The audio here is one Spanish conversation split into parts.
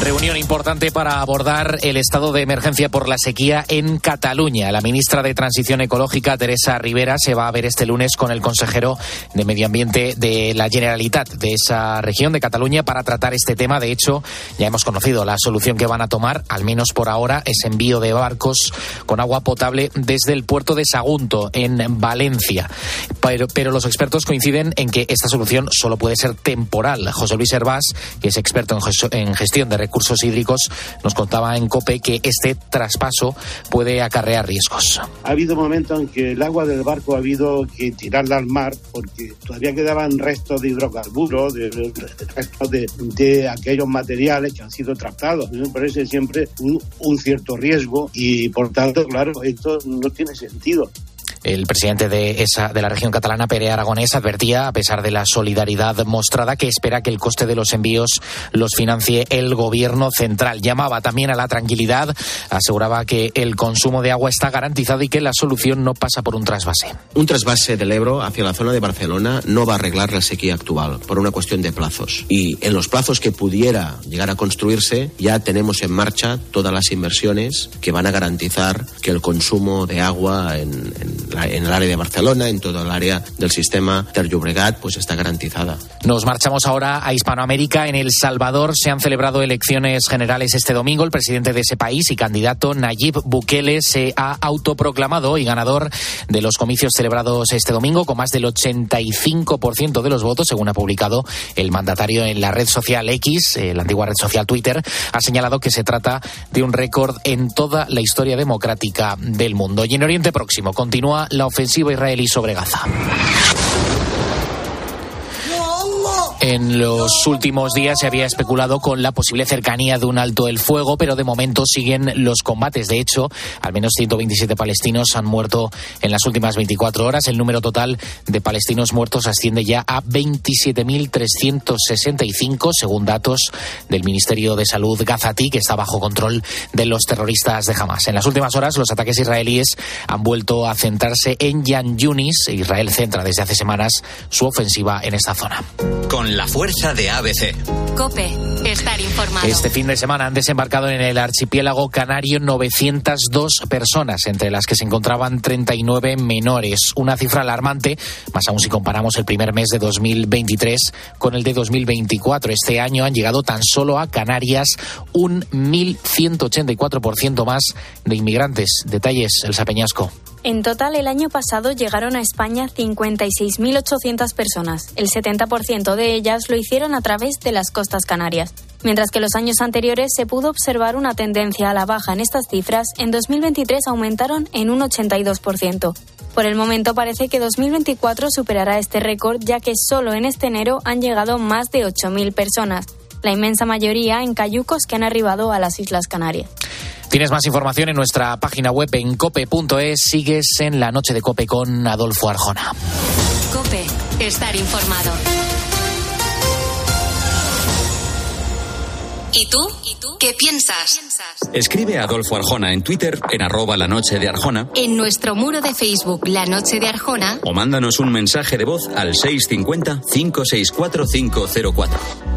Reunión importante para abordar el estado de emergencia por la sequía en Cataluña. La ministra de Transición Ecológica, Teresa Rivera, se va a ver este lunes con el consejero de Medio Ambiente de la Generalitat de esa región de Cataluña para tratar este tema. De hecho, ya hemos conocido la solución que van a tomar, al menos por ahora, es envío de barcos con agua potable desde el puerto de Sagunto, en Valencia. Pero, los expertos coinciden en que esta solución solo puede ser temporal. José Luis Hervás, que es experto en gestión de recursos hídricos, nos contaba en COPE que este traspaso puede acarrear riesgos. Ha habido momentos en que el agua del barco ha habido que tirarla al mar porque todavía quedaban restos de hidrocarburos, de, restos de, aquellos materiales que han sido tratados. Me parece siempre un cierto riesgo y por tanto, claro, esto no tiene sentido. El presidente de esa de la región catalana, Pere Aragonés, advertía, a pesar de la solidaridad mostrada, que espera que el coste de los envíos los financie el gobierno central. Llamaba también a la tranquilidad, aseguraba que el consumo de agua está garantizado y que la solución no pasa por un trasvase. Un trasvase del Ebro hacia la zona de Barcelona no va a arreglar la sequía actual por una cuestión de plazos. Y en los plazos que pudiera llegar a construirse, ya tenemos en marcha todas las inversiones que van a garantizar que el consumo de agua en, en en el área de Barcelona, en todo el área del sistema Ter Llobregat, pues está garantizada. Nos marchamos ahora a Hispanoamérica. En El Salvador se han celebrado elecciones generales este domingo. El presidente de ese país y candidato Nayib Bukele se ha autoproclamado y ganador de los comicios celebrados este domingo con más del 85% de los votos, según ha publicado el mandatario en la red social X, eh, la antigua red social Twitter, ha señalado que se trata de un récord en toda la historia democrática del mundo. Y en Oriente Próximo continúa la ofensiva israelí sobre Gaza. En los últimos días se había especulado con la posible cercanía de un alto el fuego, pero de momento siguen los combates. De hecho, al menos 127 palestinos han muerto en las últimas 24 horas. El número total de palestinos muertos asciende ya a 27.365, según datos del Ministerio de Salud gazatí, que está bajo control de los terroristas de Hamas. En las últimas horas, los ataques israelíes han vuelto a centrarse en Yan Yunis. Israel centra desde hace semanas su ofensiva en esta zona la fuerza de ABC. Cope, estar informado. Este fin de semana han desembarcado en el archipiélago canario 902 personas, entre las que se encontraban 39 menores. Una cifra alarmante, más aún si comparamos el primer mes de 2023 con el de 2024. Este año han llegado tan solo a Canarias un 1.184% más de inmigrantes. Detalles, El Sapeñasco. En total, el año pasado llegaron a España 56.800 personas. El 70% de ellas lo hicieron a través de las costas canarias. Mientras que los años anteriores se pudo observar una tendencia a la baja en estas cifras, en 2023 aumentaron en un 82%. Por el momento parece que 2024 superará este récord, ya que solo en este enero han llegado más de 8.000 personas, la inmensa mayoría en cayucos que han arribado a las Islas Canarias. Tienes más información en nuestra página web en cope.es. Sigues en la noche de Cope con Adolfo Arjona. Cope, estar informado. ¿Y tú? ¿Y tú? ¿Qué piensas? Escribe a Adolfo Arjona en Twitter en arroba la noche de Arjona. En nuestro muro de Facebook La Noche de Arjona. O mándanos un mensaje de voz al 650 564 504.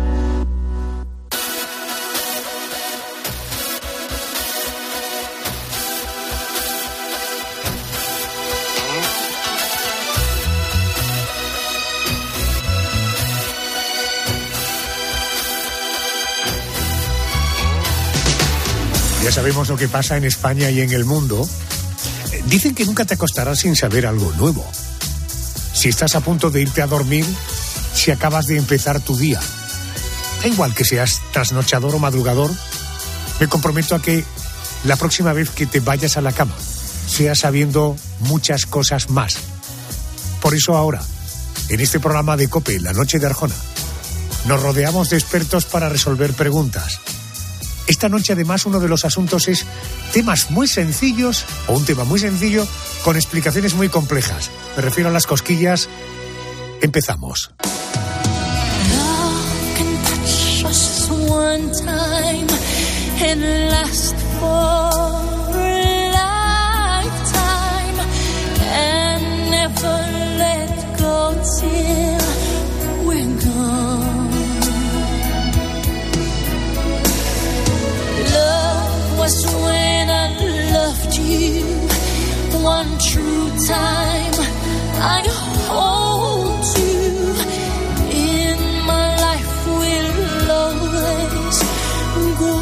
Sabemos lo que pasa en España y en el mundo. Dicen que nunca te acostarás sin saber algo nuevo. Si estás a punto de irte a dormir, si acabas de empezar tu día. Da igual que seas trasnochador o madrugador, me comprometo a que la próxima vez que te vayas a la cama, seas sabiendo muchas cosas más. Por eso ahora, en este programa de COPE, La Noche de Arjona, nos rodeamos de expertos para resolver preguntas esta noche además uno de los asuntos es temas muy sencillos o un tema muy sencillo con explicaciones muy complejas. Me refiero a las cosquillas. Empezamos. just when I loved you. One true time I hold you in my life will always go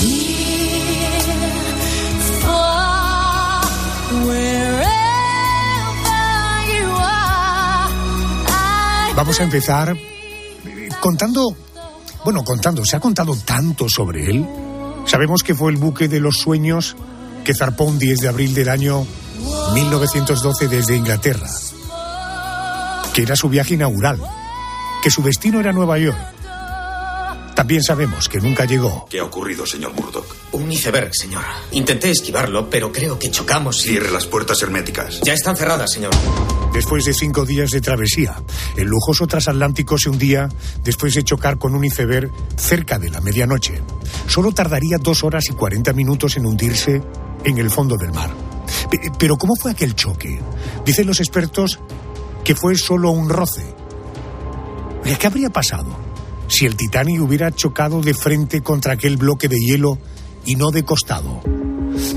near, far, wherever you are. Vamos a empezar contando, bueno, contando, se ha contado tanto sobre él. Sabemos que fue el buque de los sueños que zarpó un 10 de abril del año 1912 desde Inglaterra, que era su viaje inaugural, que su destino era Nueva York. También sabemos que nunca llegó. ¿Qué ha ocurrido, señor Murdoch? Un iceberg, señor. Intenté esquivarlo, pero creo que chocamos y... Cierre las puertas herméticas. Ya están cerradas, señor. Después de cinco días de travesía, el lujoso transatlántico se hundía después de chocar con un iceberg cerca de la medianoche. Solo tardaría dos horas y cuarenta minutos en hundirse en el fondo del mar. Pero ¿cómo fue aquel choque? Dicen los expertos que fue solo un roce. ¿Qué habría pasado si el Titanic hubiera chocado de frente contra aquel bloque de hielo y no de costado?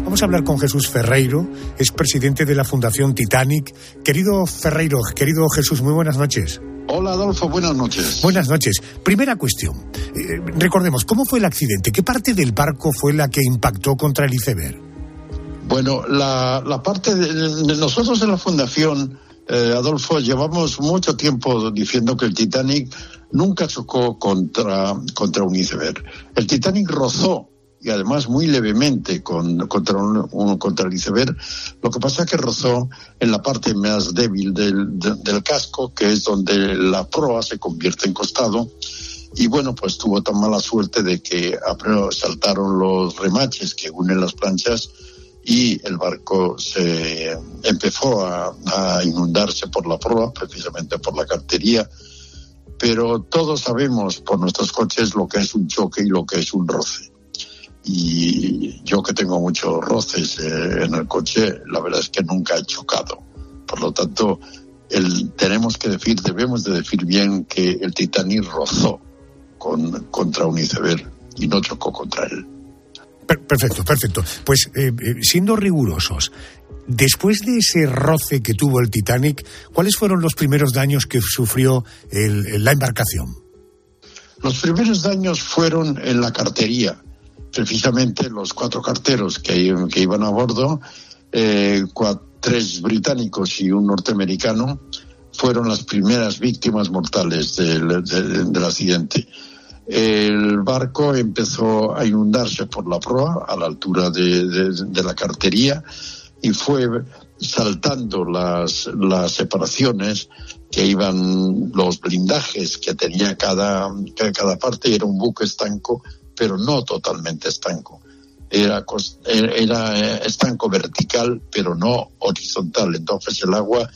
Vamos a hablar con Jesús Ferreiro, es presidente de la Fundación Titanic. Querido Ferreiro, querido Jesús, muy buenas noches. Hola Adolfo, buenas noches. Buenas noches. Primera cuestión. Eh, recordemos, ¿cómo fue el accidente? ¿Qué parte del barco fue la que impactó contra el iceberg? Bueno, la, parte de, nosotros en la Fundación, eh, Adolfo, llevamos mucho tiempo diciendo que el Titanic nunca chocó contra, contra un iceberg. El Titanic rozó y además muy levemente con, contra, un, contra el iceberg. Lo que pasa es que rozó en la parte más débil del, del casco, que es donde la proa se convierte en costado. Y bueno, pues tuvo tan mala suerte de que saltaron los remaches que unen las planchas y el barco se empezó a, inundarse por la proa, precisamente por la cartería pero todos sabemos por nuestros coches lo que es un choque y lo que es un roce y yo que tengo muchos roces eh, en el coche, la verdad es que nunca he chocado. Por lo tanto, tenemos que decir, debemos de decir bien que el Titanic rozó con, contra un iceberg y no chocó contra él. Perfecto, perfecto. Pues eh, eh, siendo rigurosos, después de ese roce que tuvo el Titanic, ¿cuáles fueron los primeros daños que sufrió el, la embarcación? Los primeros daños fueron en la cartería precisamente los cuatro carteros que, iban a bordo, eh, tres británicos y un norteamericano, fueron las primeras víctimas mortales del, accidente. El barco empezó a inundarse por la proa a la altura de, de la cartería y fue saltando las, las separaciones que iban los blindajes que tenía cada, cada parte, era un buque estanco pero no totalmente estanco. Era, era eh, estanco vertical, pero no horizontal. Entonces el agua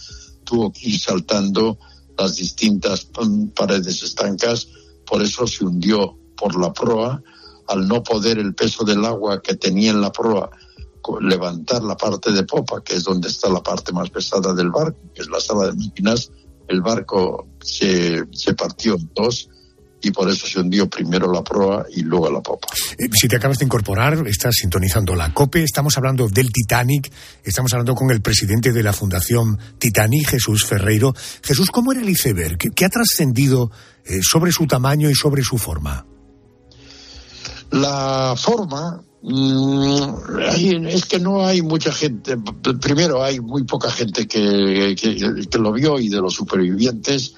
tuvo que ir saltando las distintas paredes estancas, por eso se hundió por la proa, al no poder el peso del agua que tenía en la proa levantar la parte de popa, que es donde está la parte más pesada del barco, que es la sala de máquinas, el barco se, se partió en dos y por eso se hundió primero la proa y luego la popa. Eh, si te acabas de incorporar, estás sintonizando la COPE, estamos hablando del Titanic, estamos hablando con el presidente de la Fundación Titanic, Jesús Ferreiro. Jesús, ¿cómo era el iceberg? ¿Qué, ha trascendido eh, sobre su tamaño y sobre su forma? La forma mm, es que no hay mucha gente. Primero, hay muy poca gente que, que lo vio y de los supervivientes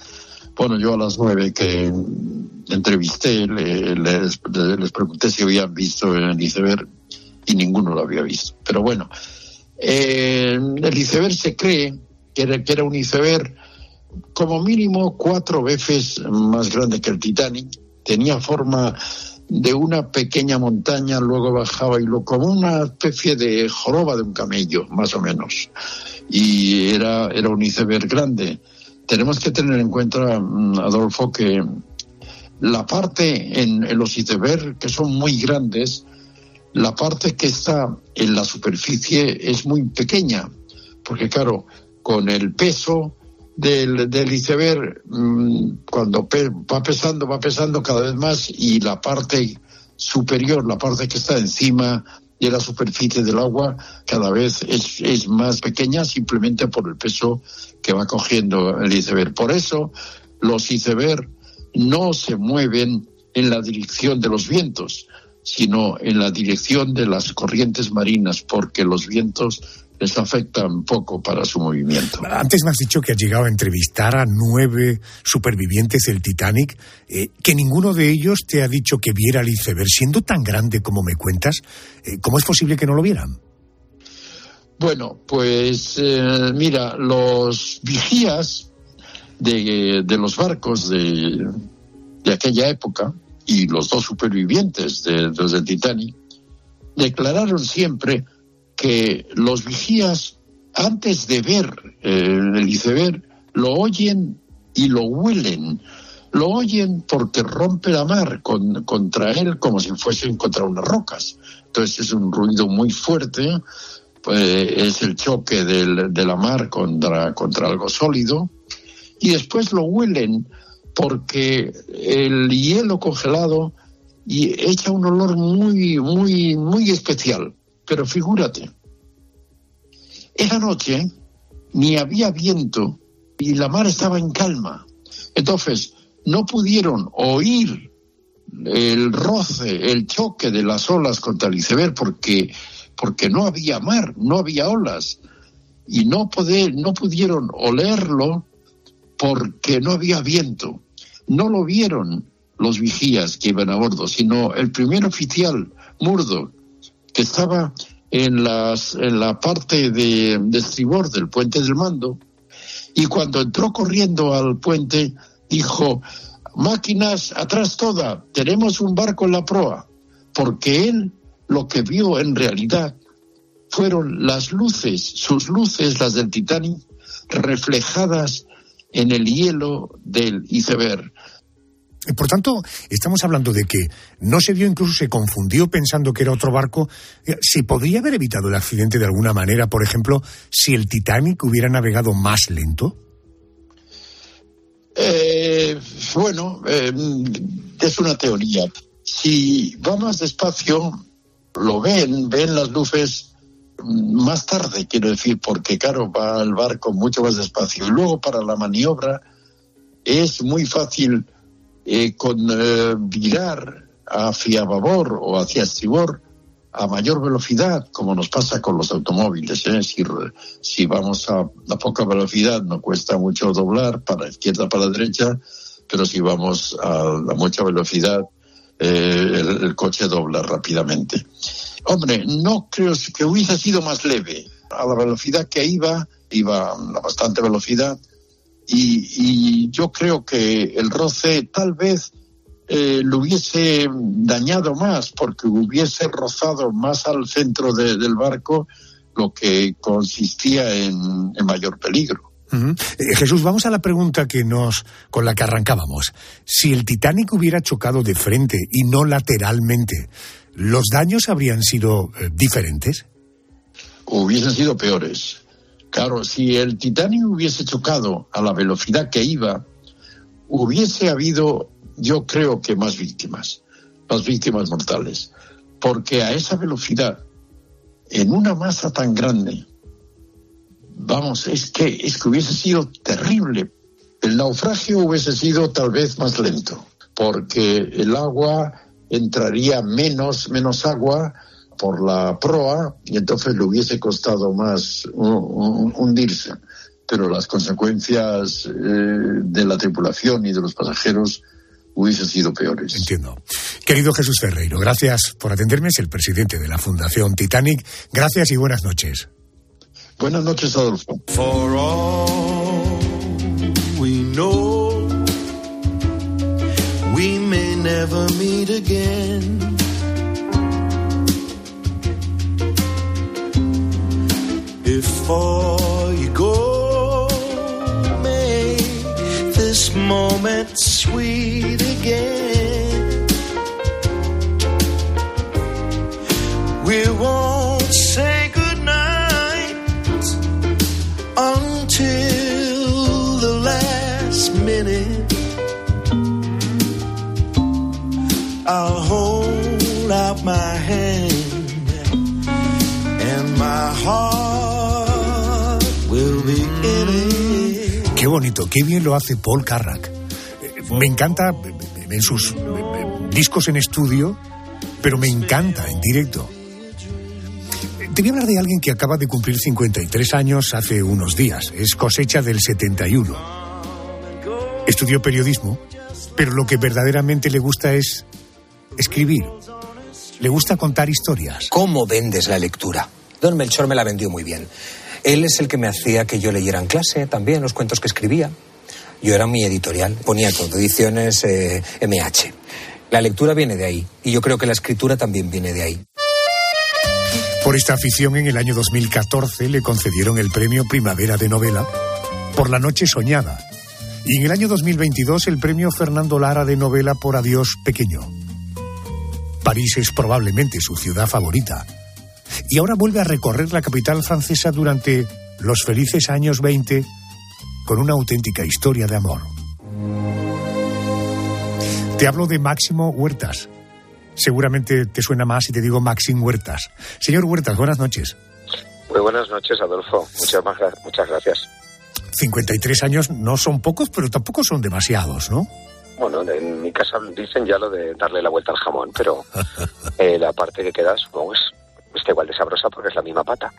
bueno, yo a las nueve que entrevisté les, pregunté si habían visto el iceberg y ninguno lo había visto. Pero bueno, eh, el iceberg se cree que era, que era un iceberg como mínimo cuatro veces más grande que el Titanic. Tenía forma de una pequeña montaña, luego bajaba y lo como una especie de joroba de un camello, más o menos. Y era, era un iceberg grande tenemos que tener en cuenta, mm, Adolfo, que la parte en, los icebergs, que son muy grandes, la parte que está en la superficie es muy pequeña, porque claro, con el peso del, del iceberg, mm, cuando va pesando, va pesando cada vez más y la parte superior, la parte que está encima de la superficie del agua cada vez es, es más pequeña simplemente por el peso que va cogiendo el iceberg. Por eso los iceberg no se mueven en la dirección de los vientos, sino en la dirección de las corrientes marinas, porque los vientos les afectan poco para su movimiento. Antes me has dicho que has llegado a entrevistar a nueve supervivientes del Titanic, eh, que ninguno de ellos te ha dicho que viera el iceberg. Siendo tan grande como me cuentas, eh, ¿cómo es posible que no lo vieran? Bueno, pues eh, mira, los vigías de, los barcos de, de aquella época y los dos supervivientes de, los del Titanic declararon siempre que los vigías, antes de ver eh, el iceberg, lo oyen y lo huelen. Lo oyen porque rompe la mar contra él como si fuesen contra unas rocas. Entonces es un ruido muy fuerte, pues, es el choque del, de la mar contra, contra algo sólido. Y después lo huelen porque el hielo congelado y echa un olor muy, muy, muy especial. Pero figúrate, esa noche ni había viento y la mar estaba en calma. Entonces, no pudieron oír el roce, el choque de las olas contra el iceberg porque, porque no había mar, no había olas. Y no, poder, no pudieron olerlo porque no había viento. No lo vieron los vigías que iban a bordo, sino el primer oficial, Murdo, que estaba en, las, en la parte de, de estribor del puente del mando, y cuando entró corriendo al puente, dijo, máquinas atrás toda, tenemos un barco en la proa, porque él lo que vio en realidad fueron las luces, sus luces, las del Titanic, reflejadas en el hielo del iceberg. Por tanto, estamos hablando de que no se vio, incluso se confundió pensando que era otro barco. Eh, ¿Se podría haber evitado el accidente de alguna manera, por ejemplo, si el Titanic hubiera navegado más lento? Eh, bueno, eh, es una teoría. Si va más despacio, lo ven, ven las luces más tarde, quiero decir, porque claro, va el barco mucho más despacio. Y luego para la maniobra es muy fácil eh, con eh, virar hacia babor o hacia estribor a mayor velocidad, como nos pasa con los automóviles. ¿eh? Si, vamos a, a, poca velocidad no cuesta mucho doblar para izquierda, para derecha, pero si vamos a, a mucha velocidad eh, el, el, coche dobla rápidamente. Hombre, no creo que hubiese sido más leve. A la velocidad que iba, iba a bastante velocidad, y, yo creo que el roce tal vez eh, lo hubiese dañado más porque hubiese rozado más al centro de, del barco lo que consistía en, mayor peligro. Eh, Jesús, vamos a la pregunta que nos con la que arrancábamos. Si el Titanic hubiera chocado de frente y no lateralmente, ¿los daños habrían sido eh, diferentes? Hubiesen sido peores. Claro, si el Titanic hubiese chocado a la velocidad que iba, hubiese habido, yo creo que más víctimas, más víctimas mortales, porque a esa velocidad, en una masa tan grande, vamos, es que, es que hubiese sido terrible. El naufragio hubiese sido tal vez más lento, porque el agua entraría menos, menos agua, por la proa y entonces le hubiese costado más hundirse. Pero las consecuencias eh, de la tripulación y de los pasajeros hubiesen sido peores. Entiendo. Querido Jesús Ferreiro, gracias por atenderme. Es el presidente de la Fundación Titanic. Gracias y buenas noches. Buenas noches, Adolfo. For all we know, we may never meet again. before you go. Make this moment sweet again. We won't Qué bonito, qué bien lo hace Paul Carrack. Me encanta en sus discos en estudio, pero me encanta en directo. Te hablar de alguien que acaba de cumplir 53 años hace unos días. Es cosecha del 71. Estudió periodismo, pero lo que verdaderamente le gusta es escribir. Le gusta contar historias. ¿Cómo vendes la lectura? Don Melchor me la vendió muy bien. Él es el que me hacía que yo leyera en clase también los cuentos que escribía. Yo era mi editorial, ponía todo, ediciones eh, MH. La lectura viene de ahí y yo creo que la escritura también viene de ahí. Por esta afición, en el año 2014 le concedieron el premio Primavera de Novela por La Noche Soñada. Y en el año 2022 el premio Fernando Lara de Novela por Adiós Pequeño. París es probablemente su ciudad favorita. Y ahora vuelve a recorrer la capital francesa durante los felices años 20 con una auténtica historia de amor. Te hablo de Máximo Huertas. Seguramente te suena más si te digo Maxim Huertas. Señor Huertas, buenas noches. Muy buenas noches, Adolfo. Muchas, muchas gracias. 53 años no son pocos, pero tampoco son demasiados, ¿no? Bueno, en mi casa dicen ya lo de darle la vuelta al jamón, pero eh, la parte que queda supongo es está igual de sabrosa porque es la misma pata.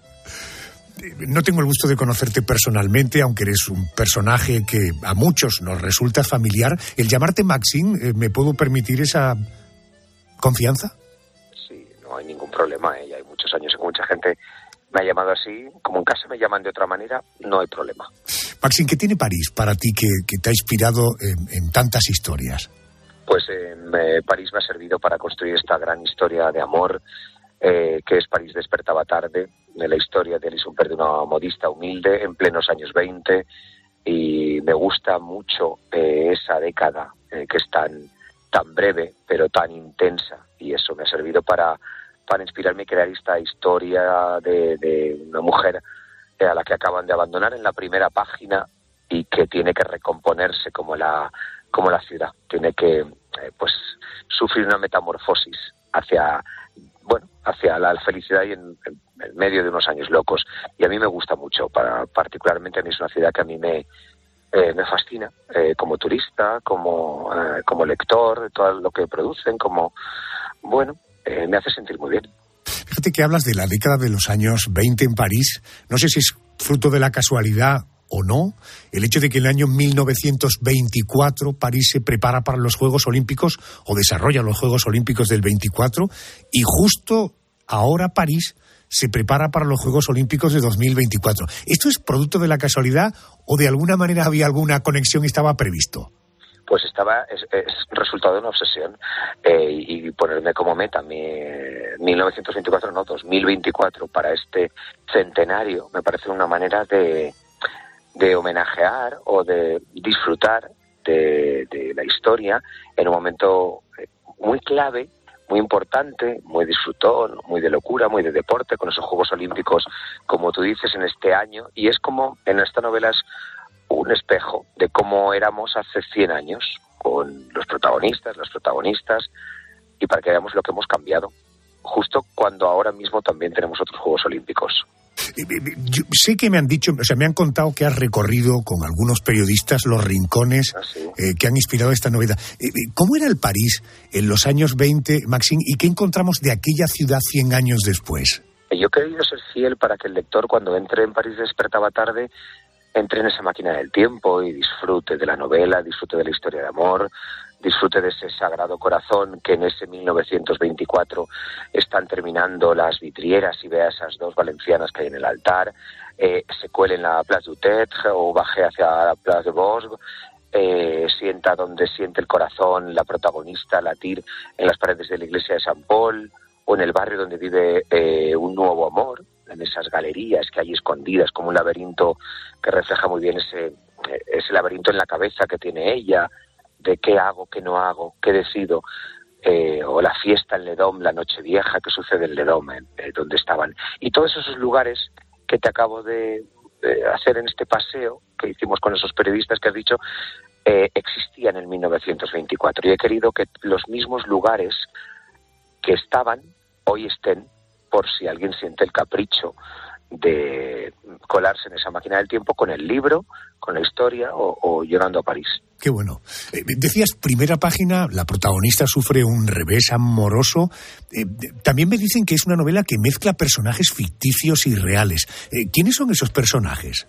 No tengo el gusto de conocerte personalmente, aunque eres un personaje que a muchos nos resulta familiar. El llamarte Maxim, eh, ¿me puedo permitir esa confianza? Sí, no hay ningún problema. ¿eh? Ya hay muchos años que mucha gente me ha llamado así. Como en casa me llaman de otra manera, no hay problema. Maxim, ¿qué tiene París para ti que, te ha inspirado en, tantas historias? Pues eh, me- París me ha servido para construir esta gran historia de amor eh, que es París despertaba tarde, de la historia de Alison Humpert, de una modista humilde en plenos años 20 y me gusta mucho eh, esa década eh, que es tan tan breve pero tan intensa y eso me ha servido para para inspirarme y crear esta historia de, una mujer eh, a la que acaban de abandonar en la primera página y que tiene que recomponerse como la como la ciudad. Tiene que eh, pues sufrir una metamorfosis hacia bueno hacia la felicidad y en, medio de unos años locos. Y a mí me gusta mucho para particularmente a mí es una ciudad que a mí me eh, me fascina eh, como turista como como lector de todo lo que producen como bueno me hace sentir muy bien Fíjate que hablas de la década de los años 20 en París. No sé si es fruto de la casualidad o no. El hecho de que en el año 1924 París se prepara para los Juegos Olímpicos o desarrolla los Juegos Olímpicos del 24 y justo ahora París se prepara para los Juegos Olímpicos de 2024. ¿Esto es producto de la casualidad o de alguna manera había alguna conexión y estaba previsto? Pues estaba es, es resultado de una obsesión eh, y ponerme como meta mi 1924 no 2024 para este centenario me parece una manera de de homenajear o de disfrutar de, de la historia en un momento eh, muy clave muy importante, muy disfrutón, muy de locura, muy de deporte, con esos Juegos Olímpicos, como tú dices, en este año. Y es como, en esta novela es un espejo de cómo éramos hace 100 años, con los protagonistas, las protagonistas, y para que veamos lo que hemos cambiado, justo cuando ahora mismo también tenemos otros Juegos Olímpicos. Yo sé que me han dicho, o sea, me han contado que has recorrido con algunos periodistas los rincones eh, que han inspirado esta novedad. Eh, eh, ¿Cómo era el París en los años 20, Maxim, y qué encontramos de aquella ciudad 100 años después? Yo he querido ser fiel para que el lector, cuando entre en París despertaba tarde, entre en esa máquina del tiempo y disfrute de la novela, disfrute de la historia de amor, disfrute de ese sagrado corazón que en ese 1924 están terminando las vidrieras y vea esas dos valencianas que hay en el altar, eh, se cuele en la Place du Tetre o baje hacia la Place de Bosque, eh, sienta donde siente el corazón la protagonista latir en las paredes de la iglesia de San Paul o en el barrio donde vive eh, un nuevo amor, en esas galerías que hay escondidas como un laberinto que refleja muy bien ese, eh, ese laberinto en la cabeza que tiene ella, de qué hago, qué no hago, qué decido, eh, o la fiesta en Ledom, la noche vieja que sucede en Ledom, eh, eh, donde estaban. Y todos esos lugares que te acabo de, de hacer en este paseo que hicimos con esos periodistas que has dicho, eh, existían en 1924. Y he querido que los mismos lugares que estaban hoy estén, por si alguien siente el capricho de colarse en esa máquina del tiempo con el libro, con la historia o, o llegando a París. Qué bueno. Eh, decías, primera página, la protagonista sufre un revés amoroso. Eh, también me dicen que es una novela que mezcla personajes ficticios y reales. Eh, ¿Quiénes son esos personajes?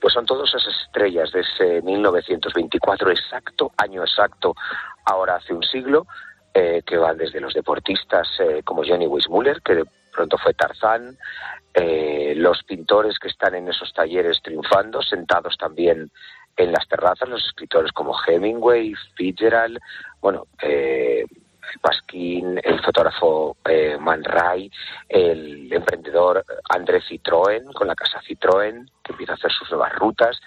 Pues son todas esas estrellas de ese 1924 exacto, año exacto, ahora hace un siglo, eh, que van desde los deportistas eh, como Johnny Weissmuller, que de pronto fue Tarzán, eh, los pintores que están en esos talleres triunfando, sentados también en las terrazas, los escritores como Hemingway, Fitzgerald, bueno, eh, Pasquín, el fotógrafo eh, Man Ray, el emprendedor André Citroën con la casa Citroën, que empieza a hacer sus nuevas rutas,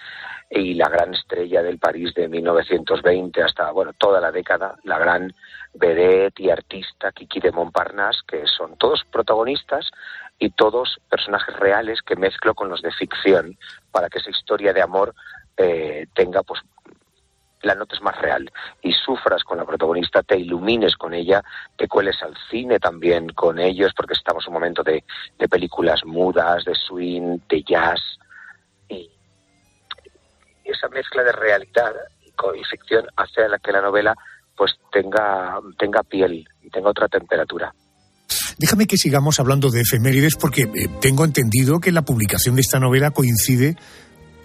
y la gran estrella del París de 1920 hasta bueno toda la década, la gran vedette y artista Kiki de Montparnasse, que son todos protagonistas y todos personajes reales que mezclo con los de ficción para que esa historia de amor eh, tenga pues la nota es más real y sufras con la protagonista, te ilumines con ella, te cueles al cine también con ellos, porque estamos en un momento de, de películas mudas, de swing, de jazz, y esa mezcla de realidad y, ficción hace la que la novela pues tenga, tenga piel y tenga otra temperatura. Déjame que sigamos hablando de efemérides porque eh, tengo entendido que la publicación de esta novela coincide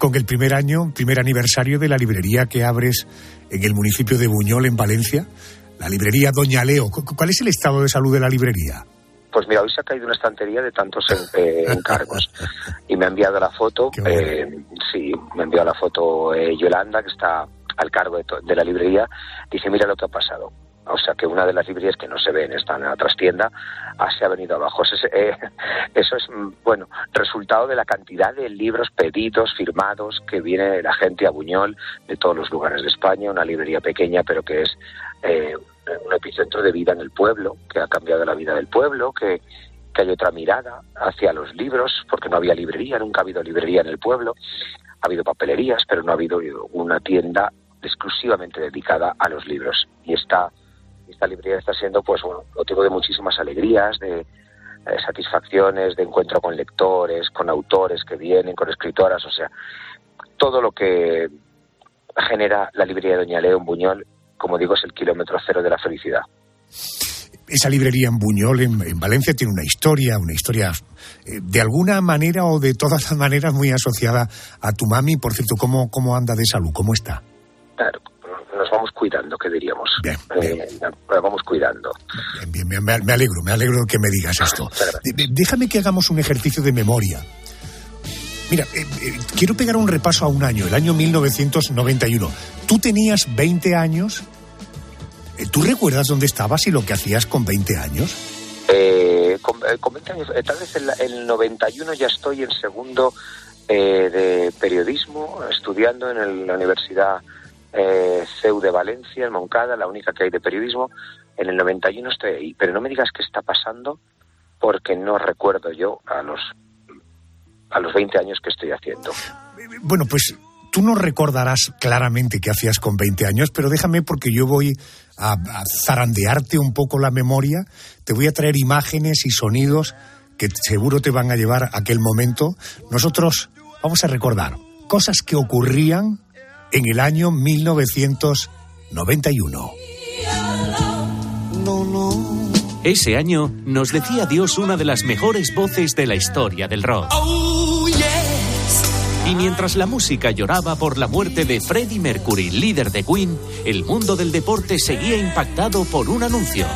con el primer año, primer aniversario de la librería que abres en el municipio de Buñol, en Valencia, la librería Doña Leo. Cu- ¿Cuál es el estado de salud de la librería? Pues mira, hoy se ha caído una estantería de tantos en- eh, encargos y me ha enviado la foto, eh, sí, me ha enviado la foto eh, Yolanda, que está al cargo de, de la librería, dice, mira lo que ha pasado. O sea, que una de las librerías que no se ven, está en la trastienda, ah, se ha venido abajo. Eso es, eh, mm, bueno, resultado de la cantidad de libros pedidos, firmados, que viene la gente a Buñol de todos los lugares de España, una librería pequeña, pero que es eh, un epicentro de vida en el pueblo, que ha cambiado la vida del pueblo, que, que hay otra mirada hacia los libros, porque no había librería, nunca ha habido librería en el pueblo. Ha habido papelerías, pero no ha habido una tienda exclusivamente dedicada a los libros. Y esta, esta librería está siendo, pues, bueno, motivo de muchísimas alegrías, de eh, satisfacciones, de encuentro con lectores, con autores que vienen, con escritoras, o sea, todo lo que genera la librería de Doña Leo en Buñol, como digo, es el kilómetro cero de la felicidad. Esa librería en Buñol, en, en Valencia, tiene una historia, una historia eh, de alguna manera o de todas las maneras muy asociada a tu mami. Por cierto, ¿cómo, cómo anda de salud? ¿Cómo está? Claro, cuidando, ¿qué diríamos? Eh, la vamos cuidando. Bien, bien, me, me alegro, me alegro que me digas esto. De- de- Déjame que hagamos un ejercicio de memoria. Mira, eh, eh, quiero pegar un repaso a un año, el año 1991. Tú tenías 20 años. Eh, ¿Tú recuerdas dónde estabas y lo que hacías con 20 años? Eh, con, eh, con 20 años, eh, tal vez en el 91 ya estoy en segundo eh, de periodismo, estudiando en el- la Universidad eh, de Valencia, en Moncada, la única que hay de periodismo. En el 91 estoy ahí, pero no me digas qué está pasando porque no recuerdo yo a los a los 20 años que estoy haciendo. Bueno, pues tú no recordarás claramente qué hacías con 20 años, pero déjame porque yo voy a, a zarandearte un poco la memoria. Te voy a traer imágenes y sonidos que seguro te van a llevar a aquel momento. Nosotros vamos a recordar cosas que ocurrían en el año 1991. Ese año nos decía Dios una de las mejores voces de la historia del rock. Y mientras la música lloraba por la muerte de Freddie Mercury, líder de Queen, el mundo del deporte seguía impactado por un anuncio.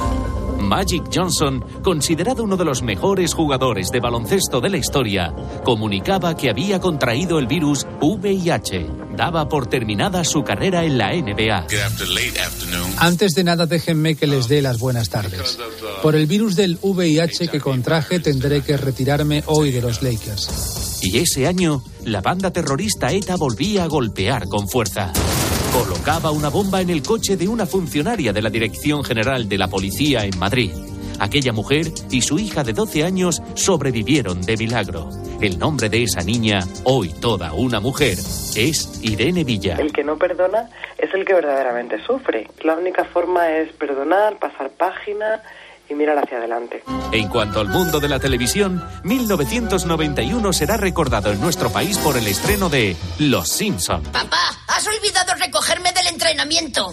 Magic Johnson, considerado uno de los mejores jugadores de baloncesto de la historia, comunicaba que había contraído el virus VIH. Daba por terminada su carrera en la NBA. Antes de nada, déjenme que les dé las buenas tardes. Por el virus del VIH que contraje, tendré que retirarme hoy de los Lakers. Y ese año, la banda terrorista ETA volvía a golpear con fuerza. Colocaba una bomba en el coche de una funcionaria de la Dirección General de la Policía en Madrid. Aquella mujer y su hija de 12 años sobrevivieron de milagro. El nombre de esa niña, hoy toda una mujer, es Irene Villa. El que no perdona es el que verdaderamente sufre. La única forma es perdonar, pasar página y mirar hacia adelante. En cuanto al mundo de la televisión, 1991 será recordado en nuestro país por el estreno de Los Simpson. Papá, has olvidado recogerme del entrenamiento.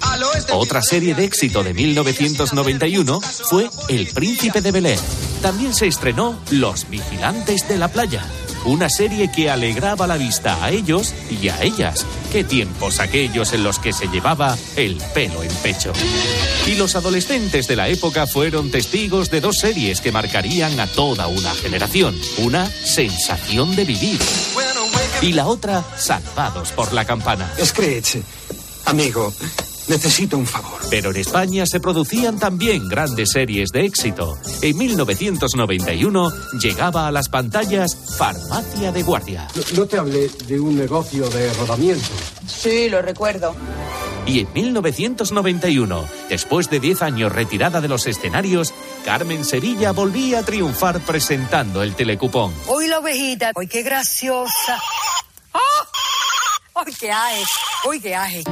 Otra serie de éxito de 1991 fue El Príncipe de Belén. También se estrenó Los Vigilantes de la Playa. Una serie que alegraba la vista a ellos y a ellas. Qué tiempos aquellos en los que se llevaba el pelo en pecho. Y los adolescentes de la época fueron testigos de dos series que marcarían a toda una generación. Una, Sensación de Vivir. Y la otra, Salvados por la Campana. Screech, amigo, necesito un favor. Pero en España se producían también grandes series de éxito. En 1991 llegaba a las pantallas Farmacia de Guardia. No te hablé de un negocio de rodamiento. Sí, lo recuerdo. Y en 1991, después de 10 años retirada de los escenarios, Carmen Sevilla volvía a triunfar presentando el telecupón. Hoy la ovejita, hoy qué graciosa. ¡Ah! ¡Hoy qué aje! ¡Hoy qué aje!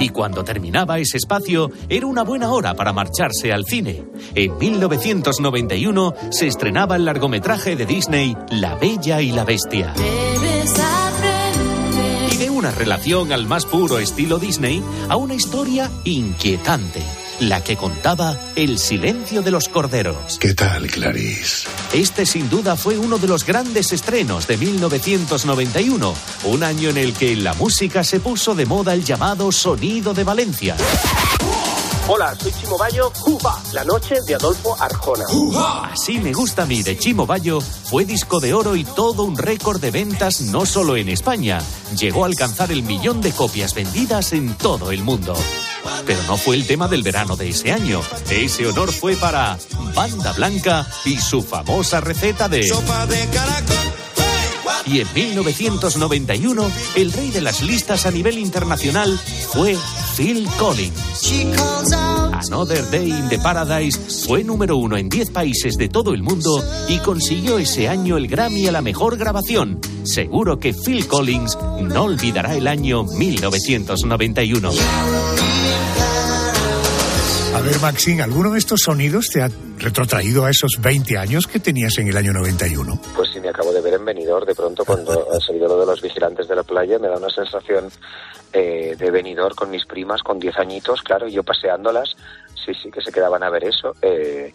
Y cuando terminaba ese espacio, era una buena hora para marcharse al cine. En 1991 se estrenaba el largometraje de Disney La Bella y la Bestia. Y de una relación al más puro estilo Disney a una historia inquietante, la que contaba El silencio de los corderos. ¿Qué tal, Clarice? Este sin duda fue uno de los grandes estrenos de 1991, un año en el que en la música se puso de moda el llamado sonido de Valencia. Hola, soy Chimo Bayo, ¡Juba! la noche de Adolfo Arjona. Así me gusta a mí de Chimo Bayo fue disco de oro y todo un récord de ventas no solo en España, llegó a alcanzar el millón de copias vendidas en todo el mundo. Pero no fue el tema del verano de ese año. Ese honor fue para Banda Blanca y su famosa receta de... Sopa de caracol. Y en 1991, el rey de las listas a nivel internacional fue Phil Collins. Another Day in the Paradise fue número uno en 10 países de todo el mundo y consiguió ese año el Grammy a la mejor grabación. Seguro que Phil Collins no olvidará el año 1991. A ver, Maxine, ¿alguno de estos sonidos te ha retrotraído a esos 20 años que tenías en el año 91? Pues sí, me acabo de ver en Benidorm. De pronto, cuando ha salido lo de los vigilantes de la playa, me da una sensación eh, de Benidorm con mis primas con 10 añitos, claro, y yo paseándolas. Sí, sí, que se quedaban a ver eso. Eh,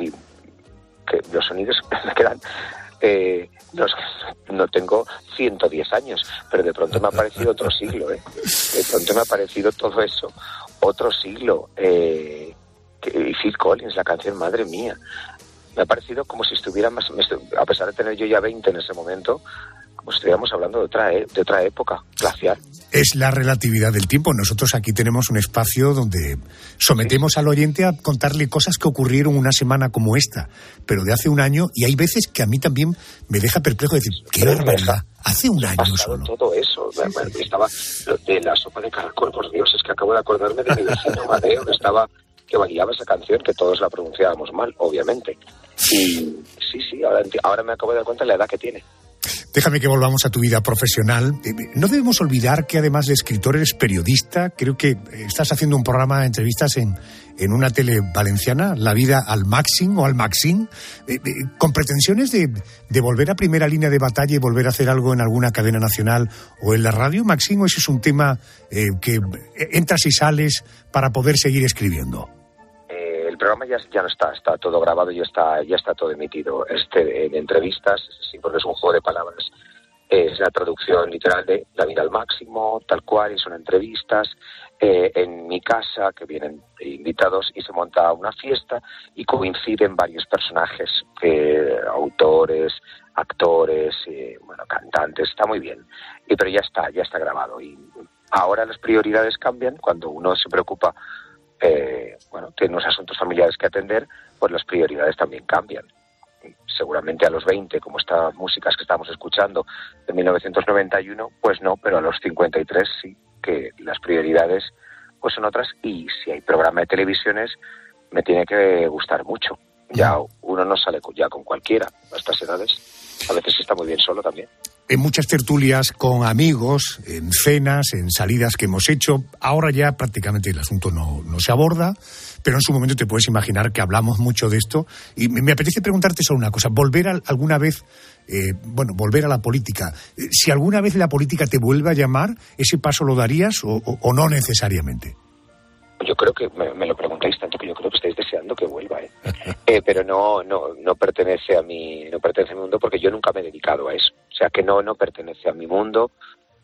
y que los sonidos me quedan. Eh, no, no tengo 110 años, pero de pronto me ha parecido otro siglo, ¿eh? De pronto me ha parecido todo eso, otro siglo. Eh, y Phil Collins, la canción, madre mía. Me ha parecido como si estuviera más, a pesar de tener yo ya 20 en ese momento, estuviéramos hablando de otra, e- de otra época, glacial. Es la relatividad del tiempo. Nosotros aquí tenemos un espacio donde sometemos al oyente a contarle cosas que ocurrieron una semana como esta, pero de hace un año, y hay veces que a mí también me deja perplejo decir, qué barbaridad, hace un año solo. todo eso. Estaba de la sopa de caracol, por Dios, es que acabo de acordarme de mi vecino Mateo, que estaba, que bailaba esa canción, que todos la pronunciábamos mal, obviamente. Y sí, sí, ahora, ahora me acabo de dar cuenta de la edad que tiene. Déjame que volvamos a tu vida profesional. Eh, No debemos olvidar que además de escritor eres periodista. Creo que eh, estás haciendo un programa de entrevistas en, en una tele valenciana, La Vida al Maxim o al Maxim, eh, eh, con pretensiones de, de volver a primera línea de batalla y volver a hacer algo en alguna cadena nacional o en la radio, Maxim, o ese es un tema eh, que eh, entras y sales para poder seguir escribiendo. Programa ya, ya no está, está todo grabado y está, ya está todo emitido. Este, en entrevistas, sí, porque es un juego de palabras. Es la traducción literal de La vida al máximo, tal cual, y son entrevistas. Eh, en mi casa, que vienen invitados, y se monta una fiesta y coinciden varios personajes, eh, autores, actores, eh, bueno, cantantes, está muy bien. Y, pero ya está, ya está grabado. Y ahora las prioridades cambian cuando uno se preocupa eh, bueno, tiene unos asuntos familiares que atender, pues las prioridades también cambian. Seguramente a los 20, como estas músicas que estamos escuchando de 1991, pues no, pero a los 53 sí, que las prioridades pues son otras y si hay programa de televisiones me tiene que gustar mucho. Ya uno no sale ya con cualquiera a estas edades. A veces está muy bien solo también. En muchas tertulias con amigos, en cenas, en salidas que hemos hecho, ahora ya prácticamente el asunto no, no se aborda, pero en su momento te puedes imaginar que hablamos mucho de esto. Y me, apetece preguntarte solo una cosa, volver alguna vez, eh, bueno, volver a la política. Eh, Si alguna vez la política te vuelve a llamar, ¿ese paso lo darías o no necesariamente? Yo creo que me, lo preguntáis tanto que yo creo que estáis deseando que vuelva, ¿eh? Eh, pero no, no, no pertenece a mi, no pertenece a mi mundo porque yo nunca me he dedicado a eso. O sea que no, no pertenece a mi mundo.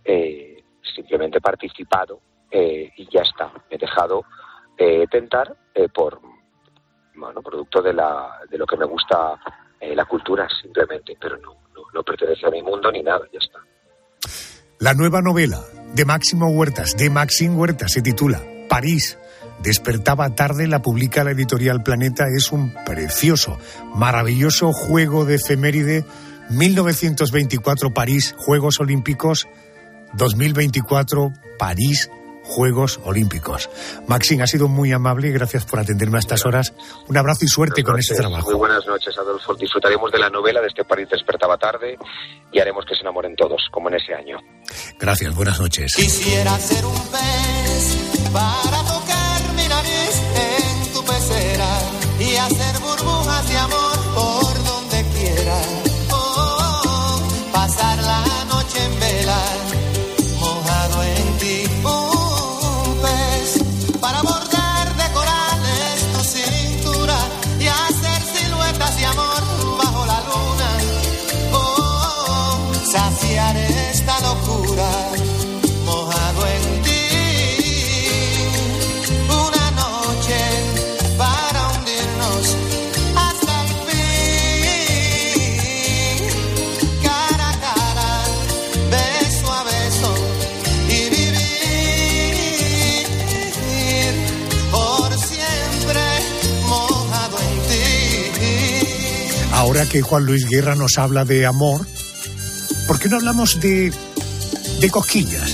eh, simplemente he participado eh, y ya está. Me he dejado eh, tentar por, bueno, producto de la, de lo que me gusta la cultura simplemente, pero no, no, no pertenece a mi mundo ni nada. Ya está. La nueva novela de Máximo Huertas, de Maxim Huertas, se titula París. Despertaba tarde, la publica la editorial Planeta. Es un precioso, maravilloso juego de efeméride. 1924 París, Juegos Olímpicos. 2024 París, Juegos Olímpicos. Maxim, ha sido muy amable. Gracias por atenderme a estas horas. Un abrazo y suerte con este trabajo. Muy buenas noches, Adolfo. Disfrutaremos de la novela de este París despertaba tarde y haremos que se enamoren todos, como en ese año. Gracias, buenas noches. Quisiera ser un pez para hacer burbujas de amor que Juan Luis Guerra nos habla de amor, ¿por qué no hablamos de, de cosquillas?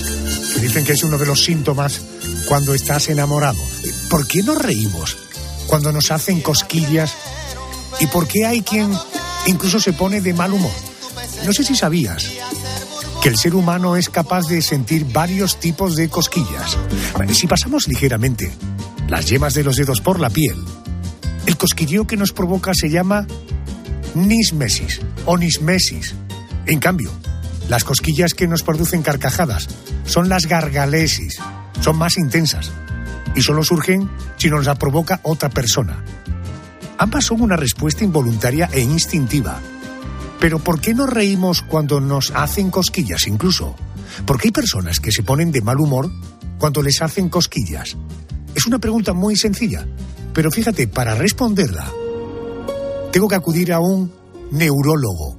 Que dicen que es uno de los síntomas cuando estás enamorado. ¿Por qué nos reímos cuando nos hacen cosquillas? ¿Y por qué hay quien incluso se pone de mal humor? No sé si sabías que el ser humano es capaz de sentir varios tipos de cosquillas. Si pasamos ligeramente las yemas de los dedos por la piel, el cosquilleo que nos provoca se llama nismesis o nismesis. En cambio, las cosquillas que nos producen carcajadas son las gargalesis, son más intensas y solo surgen si nos la provoca otra persona. Ambas son una respuesta involuntaria e instintiva. Pero ¿por qué nos reímos cuando nos hacen cosquillas incluso? Porque hay personas que se ponen de mal humor cuando les hacen cosquillas. Es una pregunta muy sencilla, pero fíjate, para responderla, tengo que acudir a un neurólogo,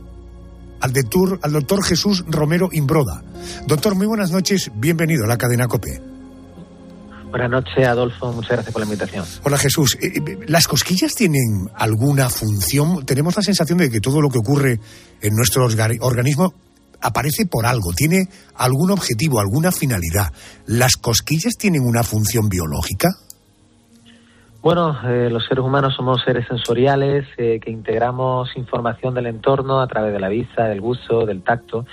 al doctor, al doctor Jesús Romero Imbroda. Doctor, muy buenas noches, bienvenido a la cadena COPE. Buenas noches, Adolfo. Muchas gracias por la invitación. Hola Jesús, Eh, eh, ¿las cosquillas tienen alguna función? Tenemos la sensación de que todo lo que ocurre en nuestro orga- organismo aparece por algo, tiene algún objetivo, alguna finalidad. ¿Las cosquillas tienen una función biológica? Bueno, eh, los seres humanos somos seres sensoriales eh, que integramos información del entorno a través de la vista, del gusto, del tacto.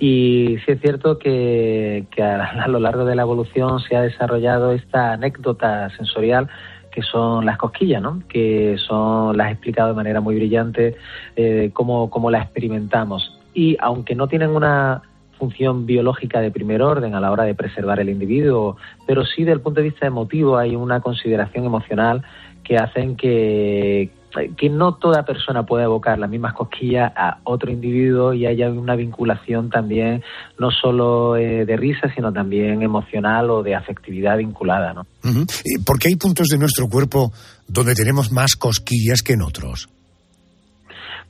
Y sí es cierto que, que a, a lo largo de la evolución se ha desarrollado esta anécdota sensorial que son las cosquillas, ¿no? Que son, las he explicado de manera muy brillante, eh, cómo, cómo las experimentamos. Y aunque no tienen una función biológica de primer orden a la hora de preservar el individuo, pero sí desde el punto de vista emotivo hay una consideración emocional que hacen que, que no toda persona pueda evocar las mismas cosquillas a otro individuo y haya una vinculación también no solo eh, de risa, sino también emocional o de afectividad vinculada, ¿no? Ujú. Eh, Porque hay puntos de nuestro cuerpo donde tenemos más cosquillas que en otros.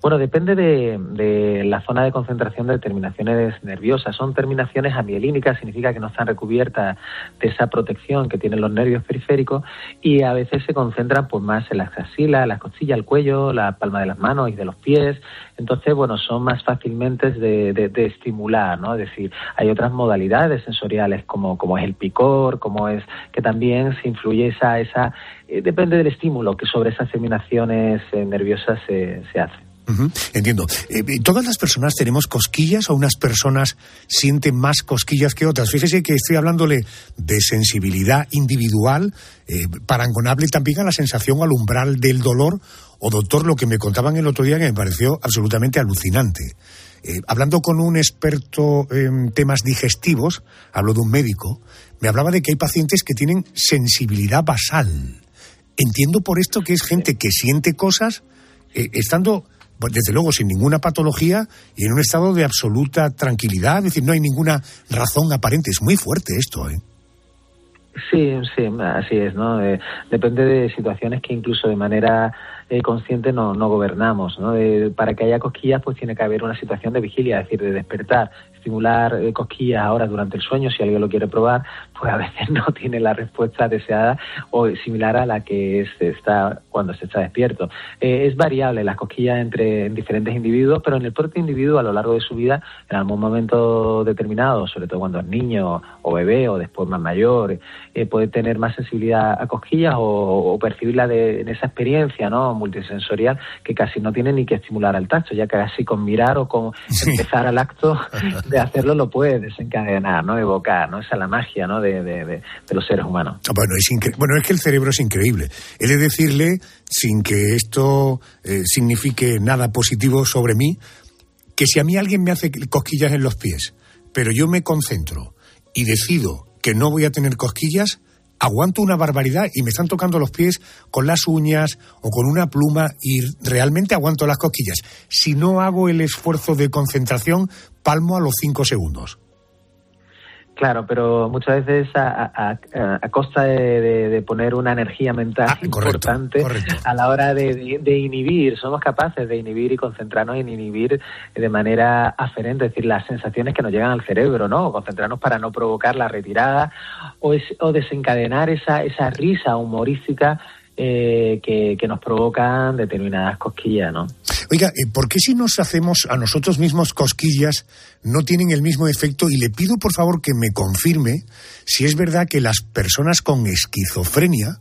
Bueno, depende de, la zona de concentración de terminaciones nerviosas. Son terminaciones amielínicas, significa que no están recubiertas de esa protección que tienen los nervios periféricos y a veces se concentran pues más en las axilas, las costillas, el cuello, la palma de las manos y de los pies. Entonces, bueno, son más fácilmente de, de- de estimular, ¿no? Es decir, hay otras modalidades sensoriales como, como es el picor, como es que también se influye esa, esa eh, depende del estímulo que sobre esas terminaciones eh, nerviosas se, se hace. Entiendo. Eh, eh, ¿Todas las personas tenemos cosquillas o unas personas sienten más cosquillas que otras? Fíjese que estoy hablándole de sensibilidad individual, eh, parangonable también a la sensación al umbral del dolor. O doctor, lo que me contaban el otro día que me pareció absolutamente alucinante. Eh, hablando con un experto en temas digestivos, hablo de un médico, me hablaba de que hay pacientes que tienen sensibilidad basal. Entiendo por esto que es gente que siente cosas estando, desde luego, sin ninguna patología y en un estado de absoluta tranquilidad, es decir, no hay ninguna razón aparente. Es muy fuerte esto, ¿eh? Sí, sí, así es, ¿no? Eh, depende de situaciones que incluso de manera eh, consciente no, no gobernamos, ¿no? Eh, para que haya cosquillas, pues tiene que haber una situación de vigilia, es decir, de despertar, estimular eh, cosquillas ahora durante el sueño, si alguien lo quiere probar, pues a veces no tiene la respuesta deseada o similar a la que se está cuando se está despierto. Eh, es variable las cosquillas entre en diferentes individuos, pero en el propio individuo a lo largo de su vida, en algún momento determinado, sobre todo cuando es niño o bebé o después más mayor, eh, puede tener más sensibilidad a cosquillas o, o percibirla de, en esa experiencia no multisensorial que casi no tiene ni que estimular al tacto, ya que casi con mirar o con empezar al acto de hacerlo lo puede desencadenar, no evocar, no esa es la magia ¿no? de, de, de, de los seres humanos. Ah, Bueno es, bueno, es que el cerebro es increíble. He de decirle, sin que esto eh, signifique nada positivo sobre mí, que si a mí alguien me hace cosquillas en los pies, pero yo me concentro y decido que no voy a tener cosquillas, aguanto una barbaridad y me están tocando los pies con las uñas o con una pluma y realmente aguanto las cosquillas. Si no hago el esfuerzo de concentración, palmo a los cinco segundos. Claro, pero muchas veces a, a- a- a costa de, de- de poner una energía mental importante a la hora de, de- inhibir. Somos capaces de inhibir y concentrarnos en inhibir de manera aferente, es decir, las sensaciones que nos llegan al cerebro, ¿no? Concentrarnos para no provocar la retirada o, es- o desencadenar esa, esa risa humorística eh, que, nos provocan determinadas cosquillas, ¿no? Oiga, eh, ¿por qué si nos hacemos a nosotros mismos cosquillas no tienen el mismo efecto? Y le pido por favor que me confirme si es verdad que las personas con esquizofrenia,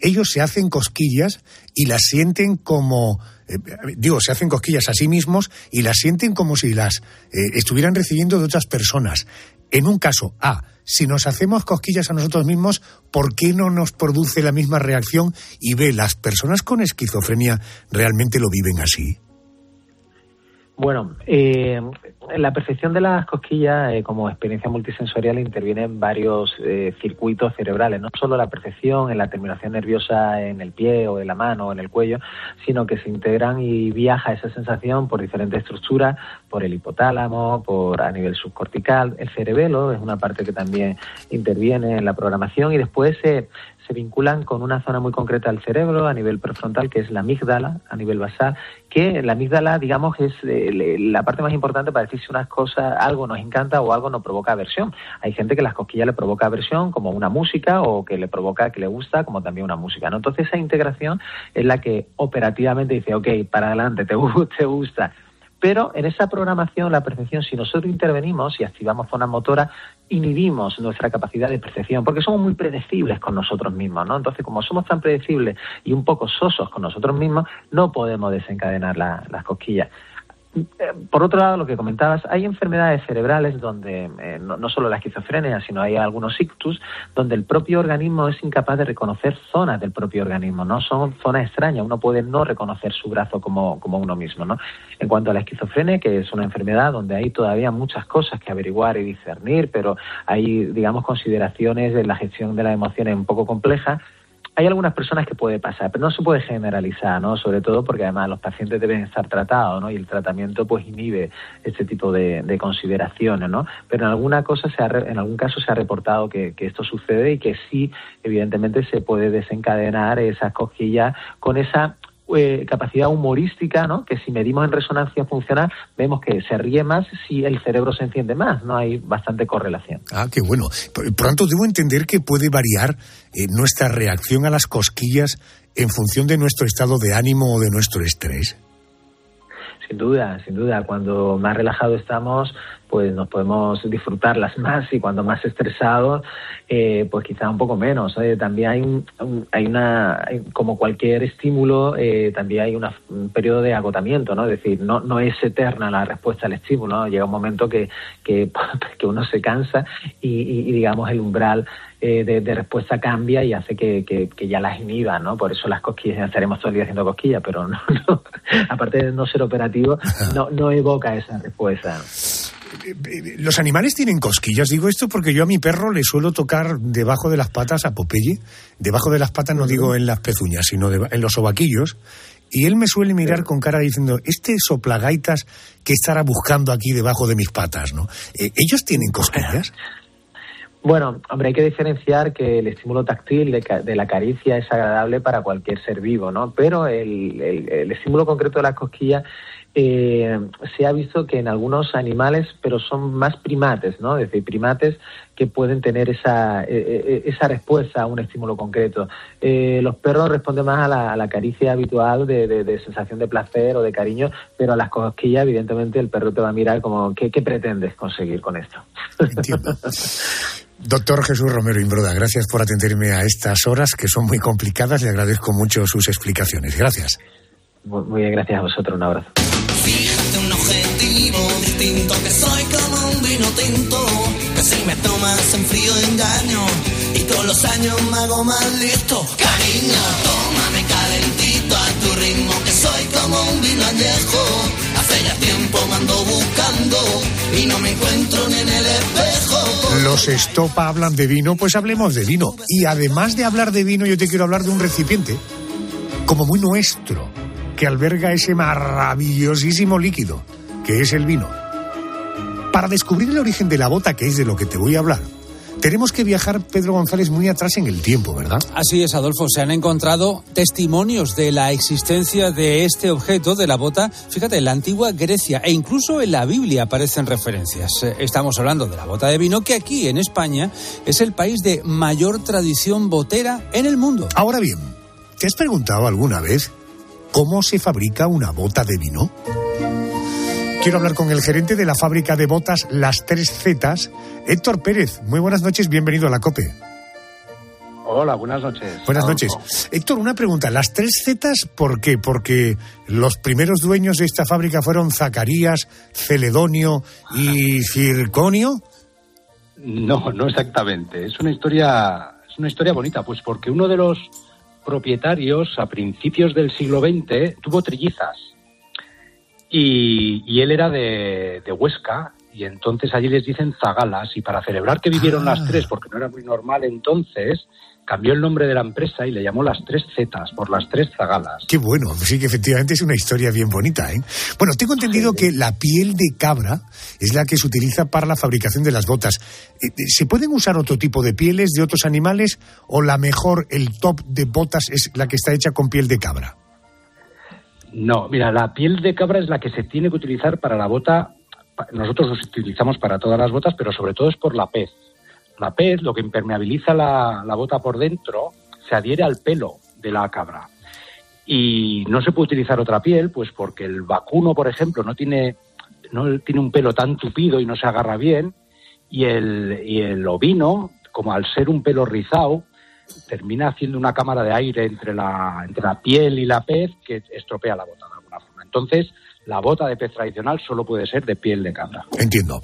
ellos se hacen cosquillas y las sienten como, eh, digo, se hacen cosquillas a sí mismos y las sienten como si las estuvieran recibiendo de otras personas. En un caso, A, si nos hacemos cosquillas a nosotros mismos, ¿por qué no nos produce la misma reacción? Y B, ¿las personas con esquizofrenia realmente lo viven así? Bueno, eh, la percepción de las cosquillas eh, como experiencia multisensorial interviene en varios eh, circuitos cerebrales, no solo la percepción en la terminación nerviosa en el pie o en la mano o en el cuello, sino que se integran y viaja esa sensación por diferentes estructuras, por el hipotálamo, por a nivel subcortical, el cerebelo es una parte que también interviene en la programación y después se se vinculan con una zona muy concreta del cerebro a nivel prefrontal, que es la amígdala, a nivel basal, que la amígdala, digamos, es eh, la parte más importante para decir si unas cosas, algo nos encanta o algo nos provoca aversión. Hay gente que las cosquillas le provoca aversión, como una música, o que le provoca, que le gusta, como también una música. ¿no? Entonces, esa integración es la que operativamente dice, ok, para adelante, te, te gusta. Pero en esa programación, la percepción, si nosotros intervenimos y activamos zonas motoras, inhibimos nuestra capacidad de percepción, porque somos muy predecibles con nosotros mismos, ¿no? Entonces, como somos tan predecibles y un poco sosos con nosotros mismos, no podemos desencadenar la- las cosquillas. Eh, Por otro lado, lo que comentabas, hay enfermedades cerebrales donde eh, no, no solo la esquizofrenia, sino hay algunos ictus donde el propio organismo es incapaz de reconocer zonas del propio organismo, ¿no? Son zonas extrañas, uno puede no reconocer su brazo como, como uno mismo, ¿no? En cuanto a la esquizofrenia, que es una enfermedad donde hay todavía muchas cosas que averiguar y discernir, pero hay, digamos, consideraciones de la gestión de las emociones un poco complejas, hay algunas personas que puede pasar, pero no se puede generalizar, ¿no? Sobre todo porque además los pacientes deben estar tratados, ¿no? Y el tratamiento pues inhibe este tipo de, de consideraciones, ¿no? Pero en alguna cosa se ha en algún caso se ha reportado que, que esto sucede y que sí, evidentemente se puede desencadenar esas cosquillas con esa eh, capacidad humorística, ¿no? Que si medimos en resonancia funcional vemos que se ríe más si el cerebro se enciende más, ¿no? Hay bastante correlación. Ah, qué bueno. Por pronto debo entender que puede variar eh, nuestra reacción a las cosquillas en función de nuestro estado de ánimo o de nuestro estrés. Sin duda, sin duda. Cuando más relajado estamos, pues nos podemos disfrutarlas más y cuando más estresados, eh, pues quizá un poco menos. También hay, un, hay una, como cualquier estímulo, eh, también hay un periodo de agotamiento, ¿no? Es decir, no, no es eterna la respuesta al estímulo, Llega un momento que, que, que uno se cansa y, digamos, el umbral eh, de, respuesta cambia y hace que, que, ya las inhiba, ¿no? Por eso las cosquillas, estaremos todo el día haciendo cosquillas, pero no, aparte de no ser operativo, no, no evoca esa respuesta. Los animales tienen cosquillas, digo esto porque yo a mi perro le suelo tocar debajo de las patas a Popeye, debajo de las patas no digo en las pezuñas, sino en los ovaquillos, y él me suele mirar con cara diciendo, este soplagaitas que estará buscando aquí debajo de mis patas, ¿no? Eh, ¿Ellos tienen cosquillas? Bueno, hombre, hay que diferenciar que el estímulo táctil de, la caricia es agradable para cualquier ser vivo, ¿no? Pero el, el estímulo concreto de las cosquillas eh, se ha visto que en algunos animales, pero son más primates, ¿no? Es decir, primates que pueden tener esa, eh, eh, esa respuesta a un estímulo concreto. los perros responden más a la, caricia habitual de, sensación de placer o de cariño, pero a las cosquillas, evidentemente, el perro te va a mirar como, ¿qué, pretendes conseguir con esto? Entiendo. Doctor Jesús Romero Imbroda, gracias por atenderme a estas horas que son muy complicadas. Le agradezco mucho sus explicaciones. Gracias. Muy bien, gracias a vosotros. Un abrazo. Distinto, que soy como un vino tinto, que si me tomas en frío engaño, y con los años me hago más listo. Cariño, tómame calentito a tu ritmo, que soy como un vino añejo. Hace ya tiempo me ando buscando y no me encuentro ni en el espejo. Los estopa hablan de vino, pues hablemos de vino. Y además de hablar de vino, yo te quiero hablar de un recipiente como muy nuestro que alberga ese maravillosísimo líquido, que es el vino. Para descubrir el origen de la bota, que es de lo que te voy a hablar, tenemos que viajar, Pedro González, muy atrás en el tiempo, ¿verdad? Así es, Adolfo. Se han encontrado testimonios de la existencia de este objeto, de la bota, fíjate, en la antigua Grecia e incluso en la Biblia aparecen referencias. Eh, estamos hablando de la bota de vino, que aquí en España es el país de mayor tradición botera en el mundo. Ahora bien, ¿te has preguntado alguna vez ¿Cómo se fabrica una bota de vino? Quiero hablar con el gerente de la fábrica de botas Las Tres Zetas, Héctor Pérez. Muy buenas noches, bienvenido a la COPE. Hola, buenas noches. Buenas noches. Héctor, una pregunta. ¿Las tres Zetas por qué? ¿Porque los primeros dueños de esta fábrica fueron Zacarías, Celedonio y Circonio? No, no exactamente. Es una historia, es una historia bonita, pues porque uno de los propietarios a principios del siglo XX tuvo trillizas y, él era de, Huesca y entonces allí les dicen zagalas y para celebrar que vivieron las ah. tres, porque no era muy normal entonces, cambió el nombre de la empresa y le llamó las tres Zetas, por las tres zagalas. Qué bueno, sí que efectivamente es una historia bien bonita. ¿eh? Bueno, tengo entendido que la piel de cabra es la que se utiliza para la fabricación de las botas. Eh, eh, ¿Se pueden usar otro tipo de pieles de otros animales o la mejor, el top de botas es la que está hecha con piel de cabra? No, mira, la piel de cabra es la que se tiene que utilizar para la bota. Nosotros los utilizamos para todas las botas, pero sobre todo es por la pez la pez, lo que impermeabiliza la, bota por dentro, se adhiere al pelo de la cabra. Y no se puede utilizar otra piel, pues porque el vacuno, por ejemplo, no tiene, no tiene un pelo tan tupido y no se agarra bien, y el, y el ovino, como al ser un pelo rizado, termina haciendo una cámara de aire entre la, entre la piel y la pez que estropea la bota de alguna forma. Entonces, la bota de pez tradicional solo puede ser de piel de cabra. Entiendo.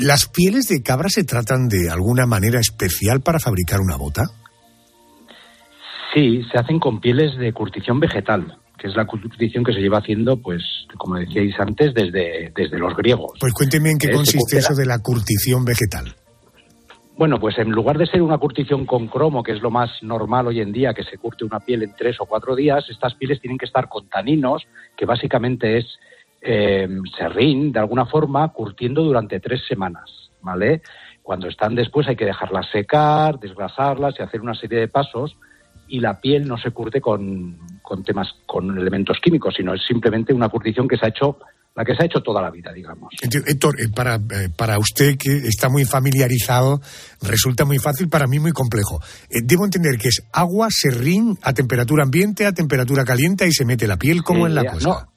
¿Las pieles de cabra se tratan de alguna manera especial para fabricar una bota? Sí, se hacen con pieles de curtición vegetal, que es la curtición que se lleva haciendo, pues, como decíais antes, desde, desde los griegos. Pues cuénteme en qué eh, consiste eso de la curtición vegetal. Bueno, pues en lugar de ser una curtición con cromo, que es lo más normal hoy en día, que se curte una piel en tres o cuatro días, estas pieles tienen que estar con taninos, que básicamente es eh, serrín, de alguna forma, curtiendo durante tres semanas, ¿vale? Cuando están después hay que dejarlas secar, desgrasarlas y hacer una serie de pasos y la piel no se curte con, con temas, con elementos químicos, sino es simplemente una curtición que se ha hecho la que se ha hecho toda la vida, digamos. Héctor, eh, para, eh, para usted que está muy familiarizado, resulta muy fácil, para mí muy complejo. Eh, debo entender que es agua, serrín, a temperatura ambiente, a temperatura caliente y se mete la piel, como en la cosa?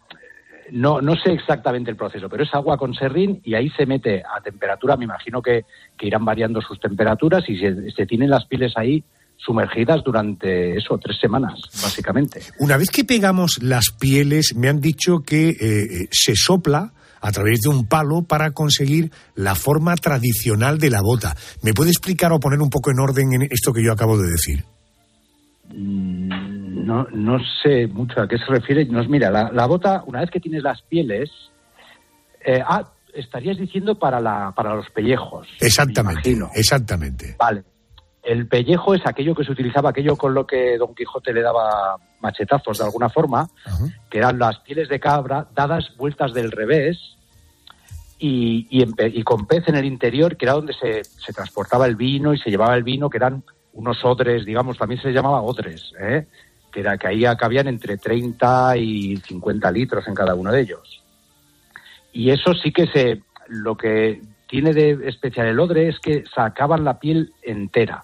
no, no sé exactamente el proceso, pero es agua con serrín y ahí se mete a temperatura, me imagino que, que irán variando sus temperaturas y se, se tienen las pieles ahí sumergidas durante eso, tres semanas, básicamente. Una vez que pegamos las pieles, me han dicho que eh, se sopla a través de un palo para conseguir la forma tradicional de la bota. ¿Me puede explicar o poner un poco en orden en esto que yo acabo de decir? Mm, No, no sé mucho a qué se refiere. Nos, mira, la, la bota, una vez que tienes las pieles, eh, ah, estarías diciendo para, la, para los pellejos. Exactamente, exactamente. Vale. El pellejo es aquello que se utilizaba, aquello con lo que Don Quijote le daba machetazos de alguna forma, que eran las pieles de cabra dadas vueltas del revés y, y, en pe- y con pez en el interior, que era donde se, se transportaba el vino y se llevaba el vino, que eran unos odres, digamos, también se les llamaba odres, ¿eh? que, era, que ahí cabían entre 30 y 50 litros en cada uno de ellos. Y eso sí que se, lo que tiene de especial el odre es que sacaban la piel entera.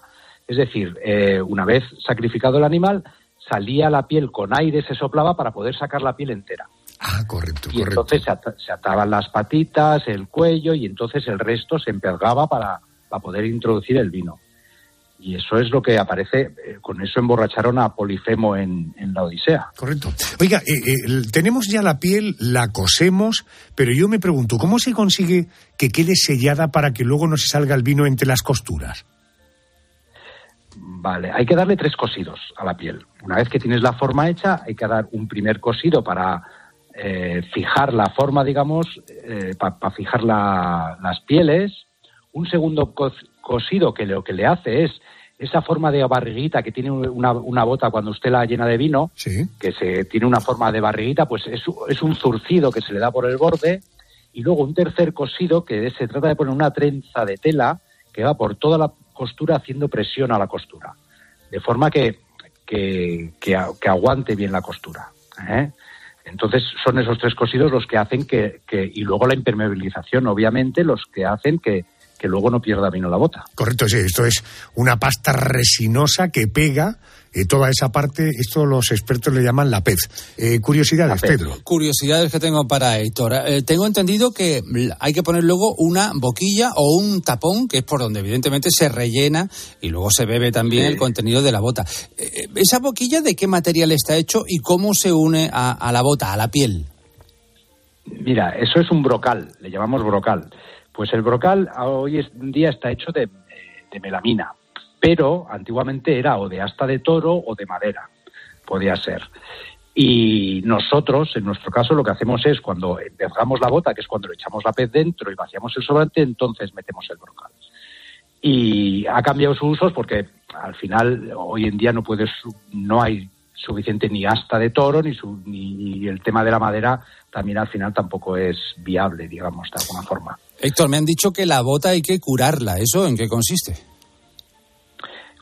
Es decir, eh, una vez sacrificado el animal, salía la piel con aire, se soplaba para poder sacar la piel entera. Ah, correcto, Y entonces se, ata- se ataban las patitas, el cuello y entonces el resto se empelgaba para, para poder introducir el vino. Y eso es lo que aparece, eh, con eso emborracharon a Polifemo en, en la Odisea. Correcto. Oiga, eh, eh, tenemos ya la piel, la cosemos, pero yo me pregunto, ¿cómo se consigue que quede sellada para que luego no se salga el vino entre las costuras? Vale, hay que darle tres cosidos a la piel. Una vez que tienes la forma hecha, hay que dar un primer cosido para eh, fijar la forma, digamos, para fijar la- las pieles. Un segundo cos- cosido que lo que le hace es esa forma de barriguita que tiene una, una bota cuando usted la llena de vino, que se tiene una forma de barriguita, pues es, es un zurcido que se le da por el borde. Y luego un tercer cosido que se trata de poner una trenza de tela que va por toda la costura haciendo presión a la costura, de forma que, que, que aguante bien la costura. ¿eh? Entonces son esos tres cosidos los que hacen que, que- y luego la impermeabilización, obviamente, los que hacen que, que luego no pierda vino la bota. Correcto, sí, esto es una pasta resinosa que pega eh, toda esa parte, esto los expertos le llaman la pez. Eh, curiosidades, Pedro. Curiosidades que tengo para Héctor. Eh, tengo entendido que hay que poner luego una boquilla o un tapón, que es por donde evidentemente se rellena y luego se bebe también el contenido de la bota. Eh, ¿Esa boquilla de qué material está hecho y cómo se une a, a la bota, a la piel? Mira, eso es un brocal, le llamamos brocal. Pues el brocal a- hoy en día está hecho de, melamina, pero antiguamente era o de asta de toro o de madera, podía ser. Y nosotros, en nuestro caso, lo que hacemos es cuando empezamos la bota, que es cuando le echamos la pez dentro y vaciamos el sobrante, entonces metemos el brocal. Y ha cambiado sus usos porque al final hoy en día no puedes, no hay suficiente ni asta de toro ni, su- ni el tema de la madera también al final tampoco es viable, digamos, de alguna forma. Héctor, me han dicho que la bota hay que curarla. ¿Eso en qué consiste?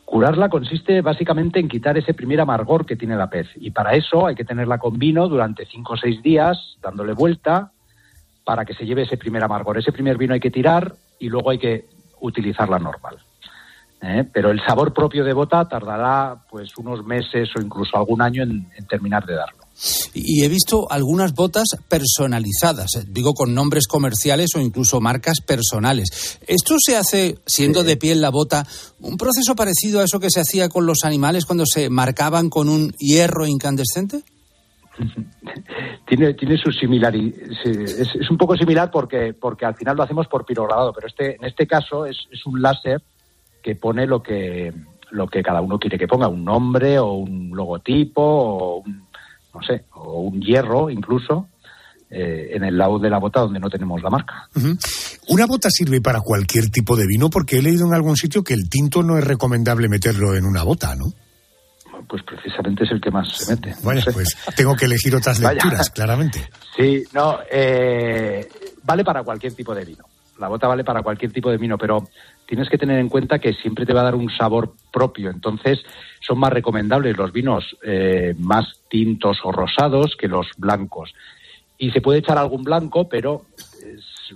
Curarla consiste básicamente en quitar ese primer amargor que tiene la pez. Y para eso hay que tenerla con vino durante cinco o seis días, dándole vuelta, para que se lleve ese primer amargor. Ese primer vino hay que tirar y luego hay que utilizarla normal. ¿eh? Pero el sabor propio de bota tardará pues unos meses o incluso algún año en, en terminar de darlo. Y he visto algunas botas personalizadas, eh, digo con nombres comerciales o incluso marcas personales. ¿Esto se hace, siendo de piel la bota, un proceso parecido a eso que se hacía con los animales cuando se marcaban con un hierro incandescente? tiene, tiene su similaridad. Es, es un poco similar porque, porque al final lo hacemos por pirograbado, pero este, en este caso es, es un láser que pone lo que, lo que cada uno quiere que ponga, un nombre o un logotipo o un, no sé, o un hierro incluso eh, en el lado de la bota donde no tenemos la marca. Una bota sirve para cualquier tipo de vino porque he leído en algún sitio que el tinto no es recomendable meterlo en una bota, ¿no? Pues precisamente es el que más se mete. Bueno, pues tengo que elegir otras lecturas, claramente. Sí, no, eh, vale para cualquier tipo de vino. La bota vale para cualquier tipo de vino, pero tienes que tener en cuenta que siempre te va a dar un sabor propio. Entonces, son más recomendables los vinos eh, más tintos o rosados que los blancos. Y se puede echar algún blanco, pero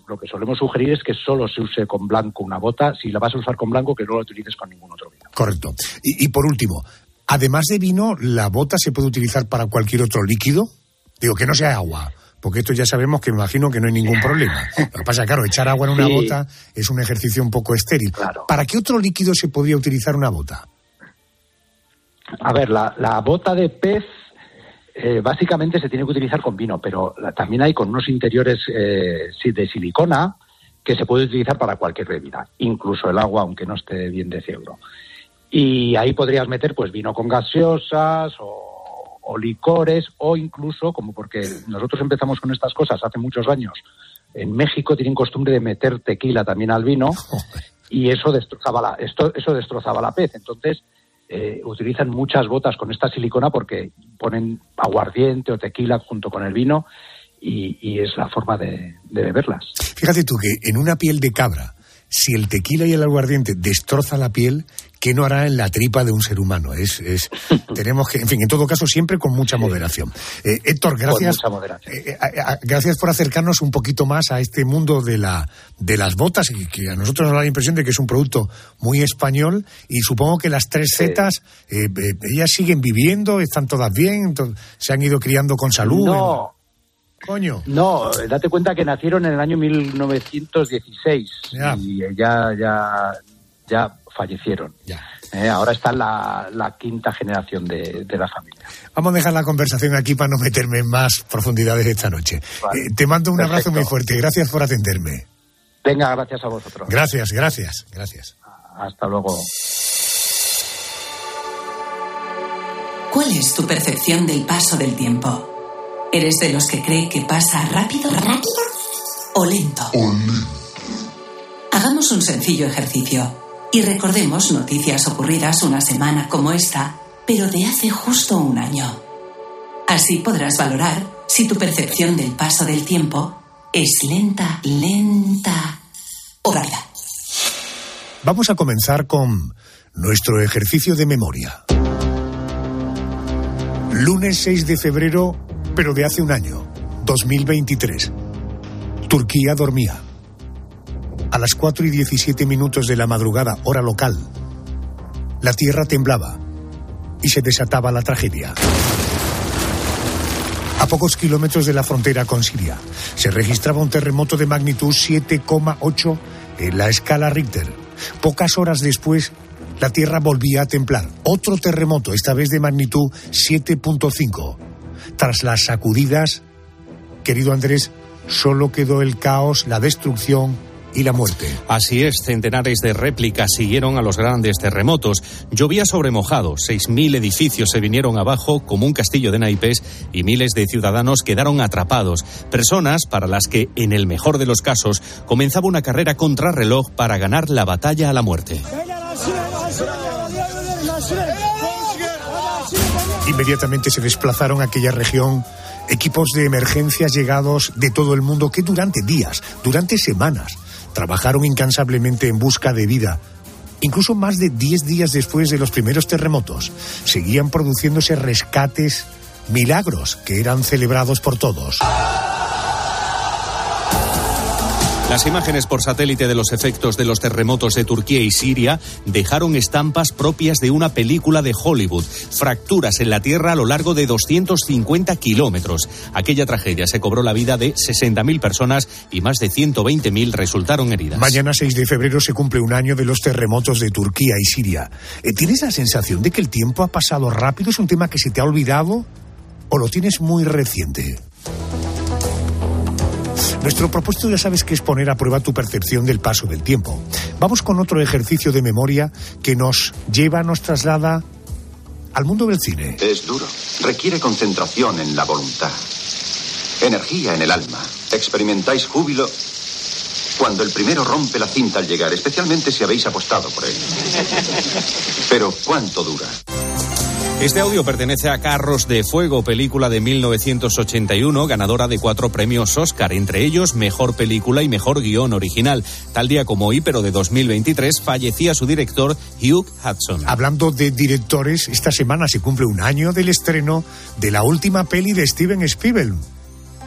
lo que solemos sugerir es que solo se use con blanco una bota. Si la vas a usar con blanco, que no lo utilices con ningún otro vino. Correcto. Y, y por último, además de vino, ¿la bota se puede utilizar para cualquier otro líquido? Digo, que no sea agua, porque esto ya sabemos que me imagino que no hay ningún problema. Lo que pasa, claro, echar agua en una Sí. bota es un ejercicio un poco estéril. ¿Para qué otro líquido se podría utilizar una bota? A ver, la, la bota de pez eh, básicamente se tiene que utilizar con vino, pero la- también hay con unos interiores eh, de silicona que se puede utilizar para cualquier bebida, incluso el agua, aunque no esté bien de ciegro. Y ahí podrías meter pues vino con gaseosas o, o licores o incluso, como porque nosotros empezamos con estas cosas hace muchos años, en México tienen costumbre de meter tequila también al vino y eso destrozaba la, esto, eso destrozaba la pez. Entonces, eh, utilizan muchas botas con esta silicona porque ponen aguardiente o tequila junto con el vino y, y es la forma de, de beberlas. Fíjate tú que en una piel de cabra, si el tequila y el aguardiente destroza la piel, ¿qué no hará en la tripa de un ser humano? Es, es tenemos que, en fin, en todo caso, siempre con mucha moderación. Eh, Héctor, gracias. moderación. eh, eh, a- gracias por acercarnos un poquito más a este mundo de la de las botas y que a nosotros nos da la impresión de que es un producto muy español y supongo que las tres Zetas eh, eh, ellas siguen viviendo, están todas bien, se han ido criando con salud. No. Coño. No, date cuenta que nacieron en el año 1916 Ya. y ya, ya, ya fallecieron. Eh, ahora está la, la quinta generación de, de la familia. Vamos a dejar la conversación aquí para no meterme en más profundidades esta noche. Eh, te mando un abrazo muy fuerte. Gracias por atenderme. Venga, gracias a vosotros. Gracias, gracias, gracias. Hasta luego. ¿Cuál es tu percepción del paso del tiempo? ¿Eres de los que cree que pasa rápido? ¿Rápido? ¿O lento? Hagamos un sencillo ejercicio y recordemos noticias ocurridas una semana como esta, pero de hace justo un año. Así podrás valorar si tu percepción del paso del tiempo es lenta, lenta o rápida. Vamos a comenzar con nuestro ejercicio de memoria. Lunes 6 de febrero, pero de hace un año, 2023. Turquía dormía. A las 4 y 17 minutos de la madrugada, hora local, la tierra temblaba y se desataba la tragedia. A pocos kilómetros de la frontera con Siria, se registraba un terremoto de magnitud 7,8 en la escala Richter. Pocas horas después, la tierra volvía a temblar. Otro terremoto, esta vez de magnitud 7.5. Tras las sacudidas, querido Andrés, solo quedó el caos, la destrucción y la muerte. Así es, centenares de réplicas siguieron a los grandes terremotos. Llovía sobre mojado, 6.000 edificios se vinieron abajo como un castillo de naipes y miles de ciudadanos quedaron atrapados. Personas para las que, en el mejor de los casos, comenzaba una carrera contrarreloj para ganar la batalla a la muerte. Inmediatamente se desplazaron a aquella región equipos de emergencias llegados de todo el mundo que durante días, durante semanas, trabajaron incansablemente en busca de vida. Incluso más de 10 días después de los primeros terremotos, seguían produciéndose rescates, milagros que eran celebrados por todos. Las imágenes por satélite de los efectos de los terremotos de Turquía y Siria dejaron estampas propias de una película de Hollywood. Fracturas en la tierra a lo largo de 250 kilómetros. Aquella tragedia se cobró la vida de 60.000 personas y más de 120.000 resultaron heridas. Mañana 6 de febrero se cumple un año de los terremotos de Turquía y Siria. Eh, ¿Tienes la sensación de que el tiempo ha pasado rápido? ¿Es un tema que se te ha olvidado? ¿O lo tienes muy reciente? Nuestro propósito ya sabes que es poner a prueba tu percepción del paso del tiempo. Vamos con otro ejercicio de memoria que nos lleva, nos traslada al mundo del cine. Es duro. Requiere concentración en la voluntad. Energía en el alma. Experimentáis júbilo cuando el primero rompe la cinta al llegar, especialmente si habéis apostado por él. Pero ¿cuánto dura? Este audio pertenece a Carros de Fuego, película de 1981, ganadora de cuatro premios Oscar, entre ellos Mejor Película y Mejor Guión Original. Tal día como hoy, pero de 2023, fallecía su director Hugh Hudson. Hablando de directores, esta semana se cumple un año del estreno de la última peli de Steven Spielberg.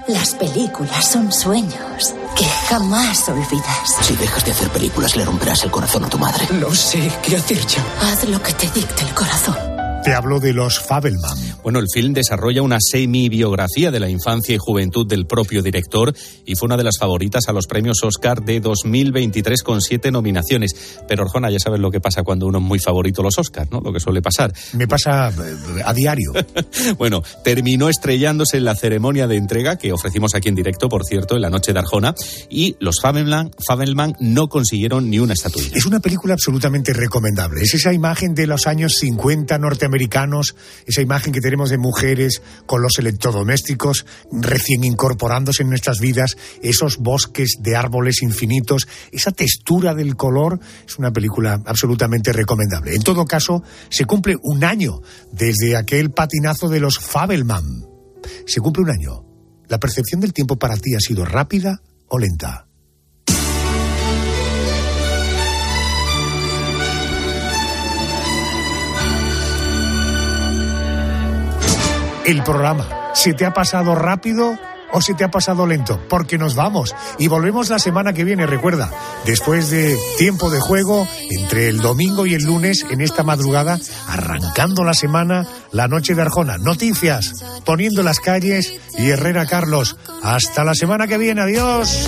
Las películas son sueños que jamás olvidas. Si dejas de hacer películas, le romperás el corazón a tu madre. No sé qué hacer yo. Haz lo que te dicte el corazón. Te hablo de los Fabelman. Bueno, el film desarrolla una semi-biografía de la infancia y juventud del propio director y fue una de las favoritas a los premios Oscar de 2023 con siete nominaciones. Pero, Orjona, ya sabes lo que pasa cuando uno es muy favorito a los Oscars, ¿no? Lo que suele pasar. Me pasa eh, a diario. bueno, terminó estrellándose en la ceremonia de entrega que ofrecimos aquí en directo, por cierto, en la noche de Arjona, y los Fabelman, Fabelman no consiguieron ni una estatuilla. Es una película absolutamente recomendable. Es esa imagen de los años 50 norteamericanos esa imagen que tenemos de mujeres con los electrodomésticos recién incorporándose en nuestras vidas, esos bosques de árboles infinitos, esa textura del color, es una película absolutamente recomendable. En todo caso, se cumple un año desde aquel patinazo de los Fabelman. Se cumple un año. ¿La percepción del tiempo para ti ha sido rápida o lenta? El programa. ¿Se te ha pasado rápido o se te ha pasado lento? Porque nos vamos y volvemos la semana que viene, recuerda, después de tiempo de juego, entre el domingo y el lunes, en esta madrugada, arrancando la semana, la noche de Arjona. Noticias, poniendo las calles y Herrera Carlos. Hasta la semana que viene, adiós.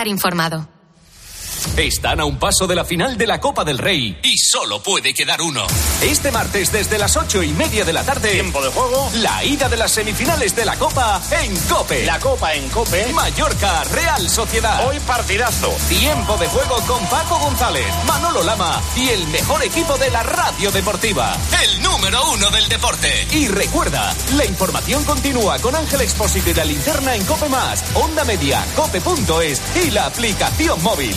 estar informado. Están a un paso de la final de la Copa del Rey y solo puede quedar uno. Este martes desde las ocho y media de la tarde. Tiempo de juego. La ida de las semifinales de la Copa en Cope. La Copa en Cope. Mallorca, Real Sociedad. Hoy partidazo. Tiempo de juego con Paco González, Manolo Lama y el mejor equipo de la radio deportiva. El número uno del deporte. Y recuerda, la información continúa con Ángel Expósito y la linterna en Cope Más, Onda Media, Cope.es y la aplicación móvil.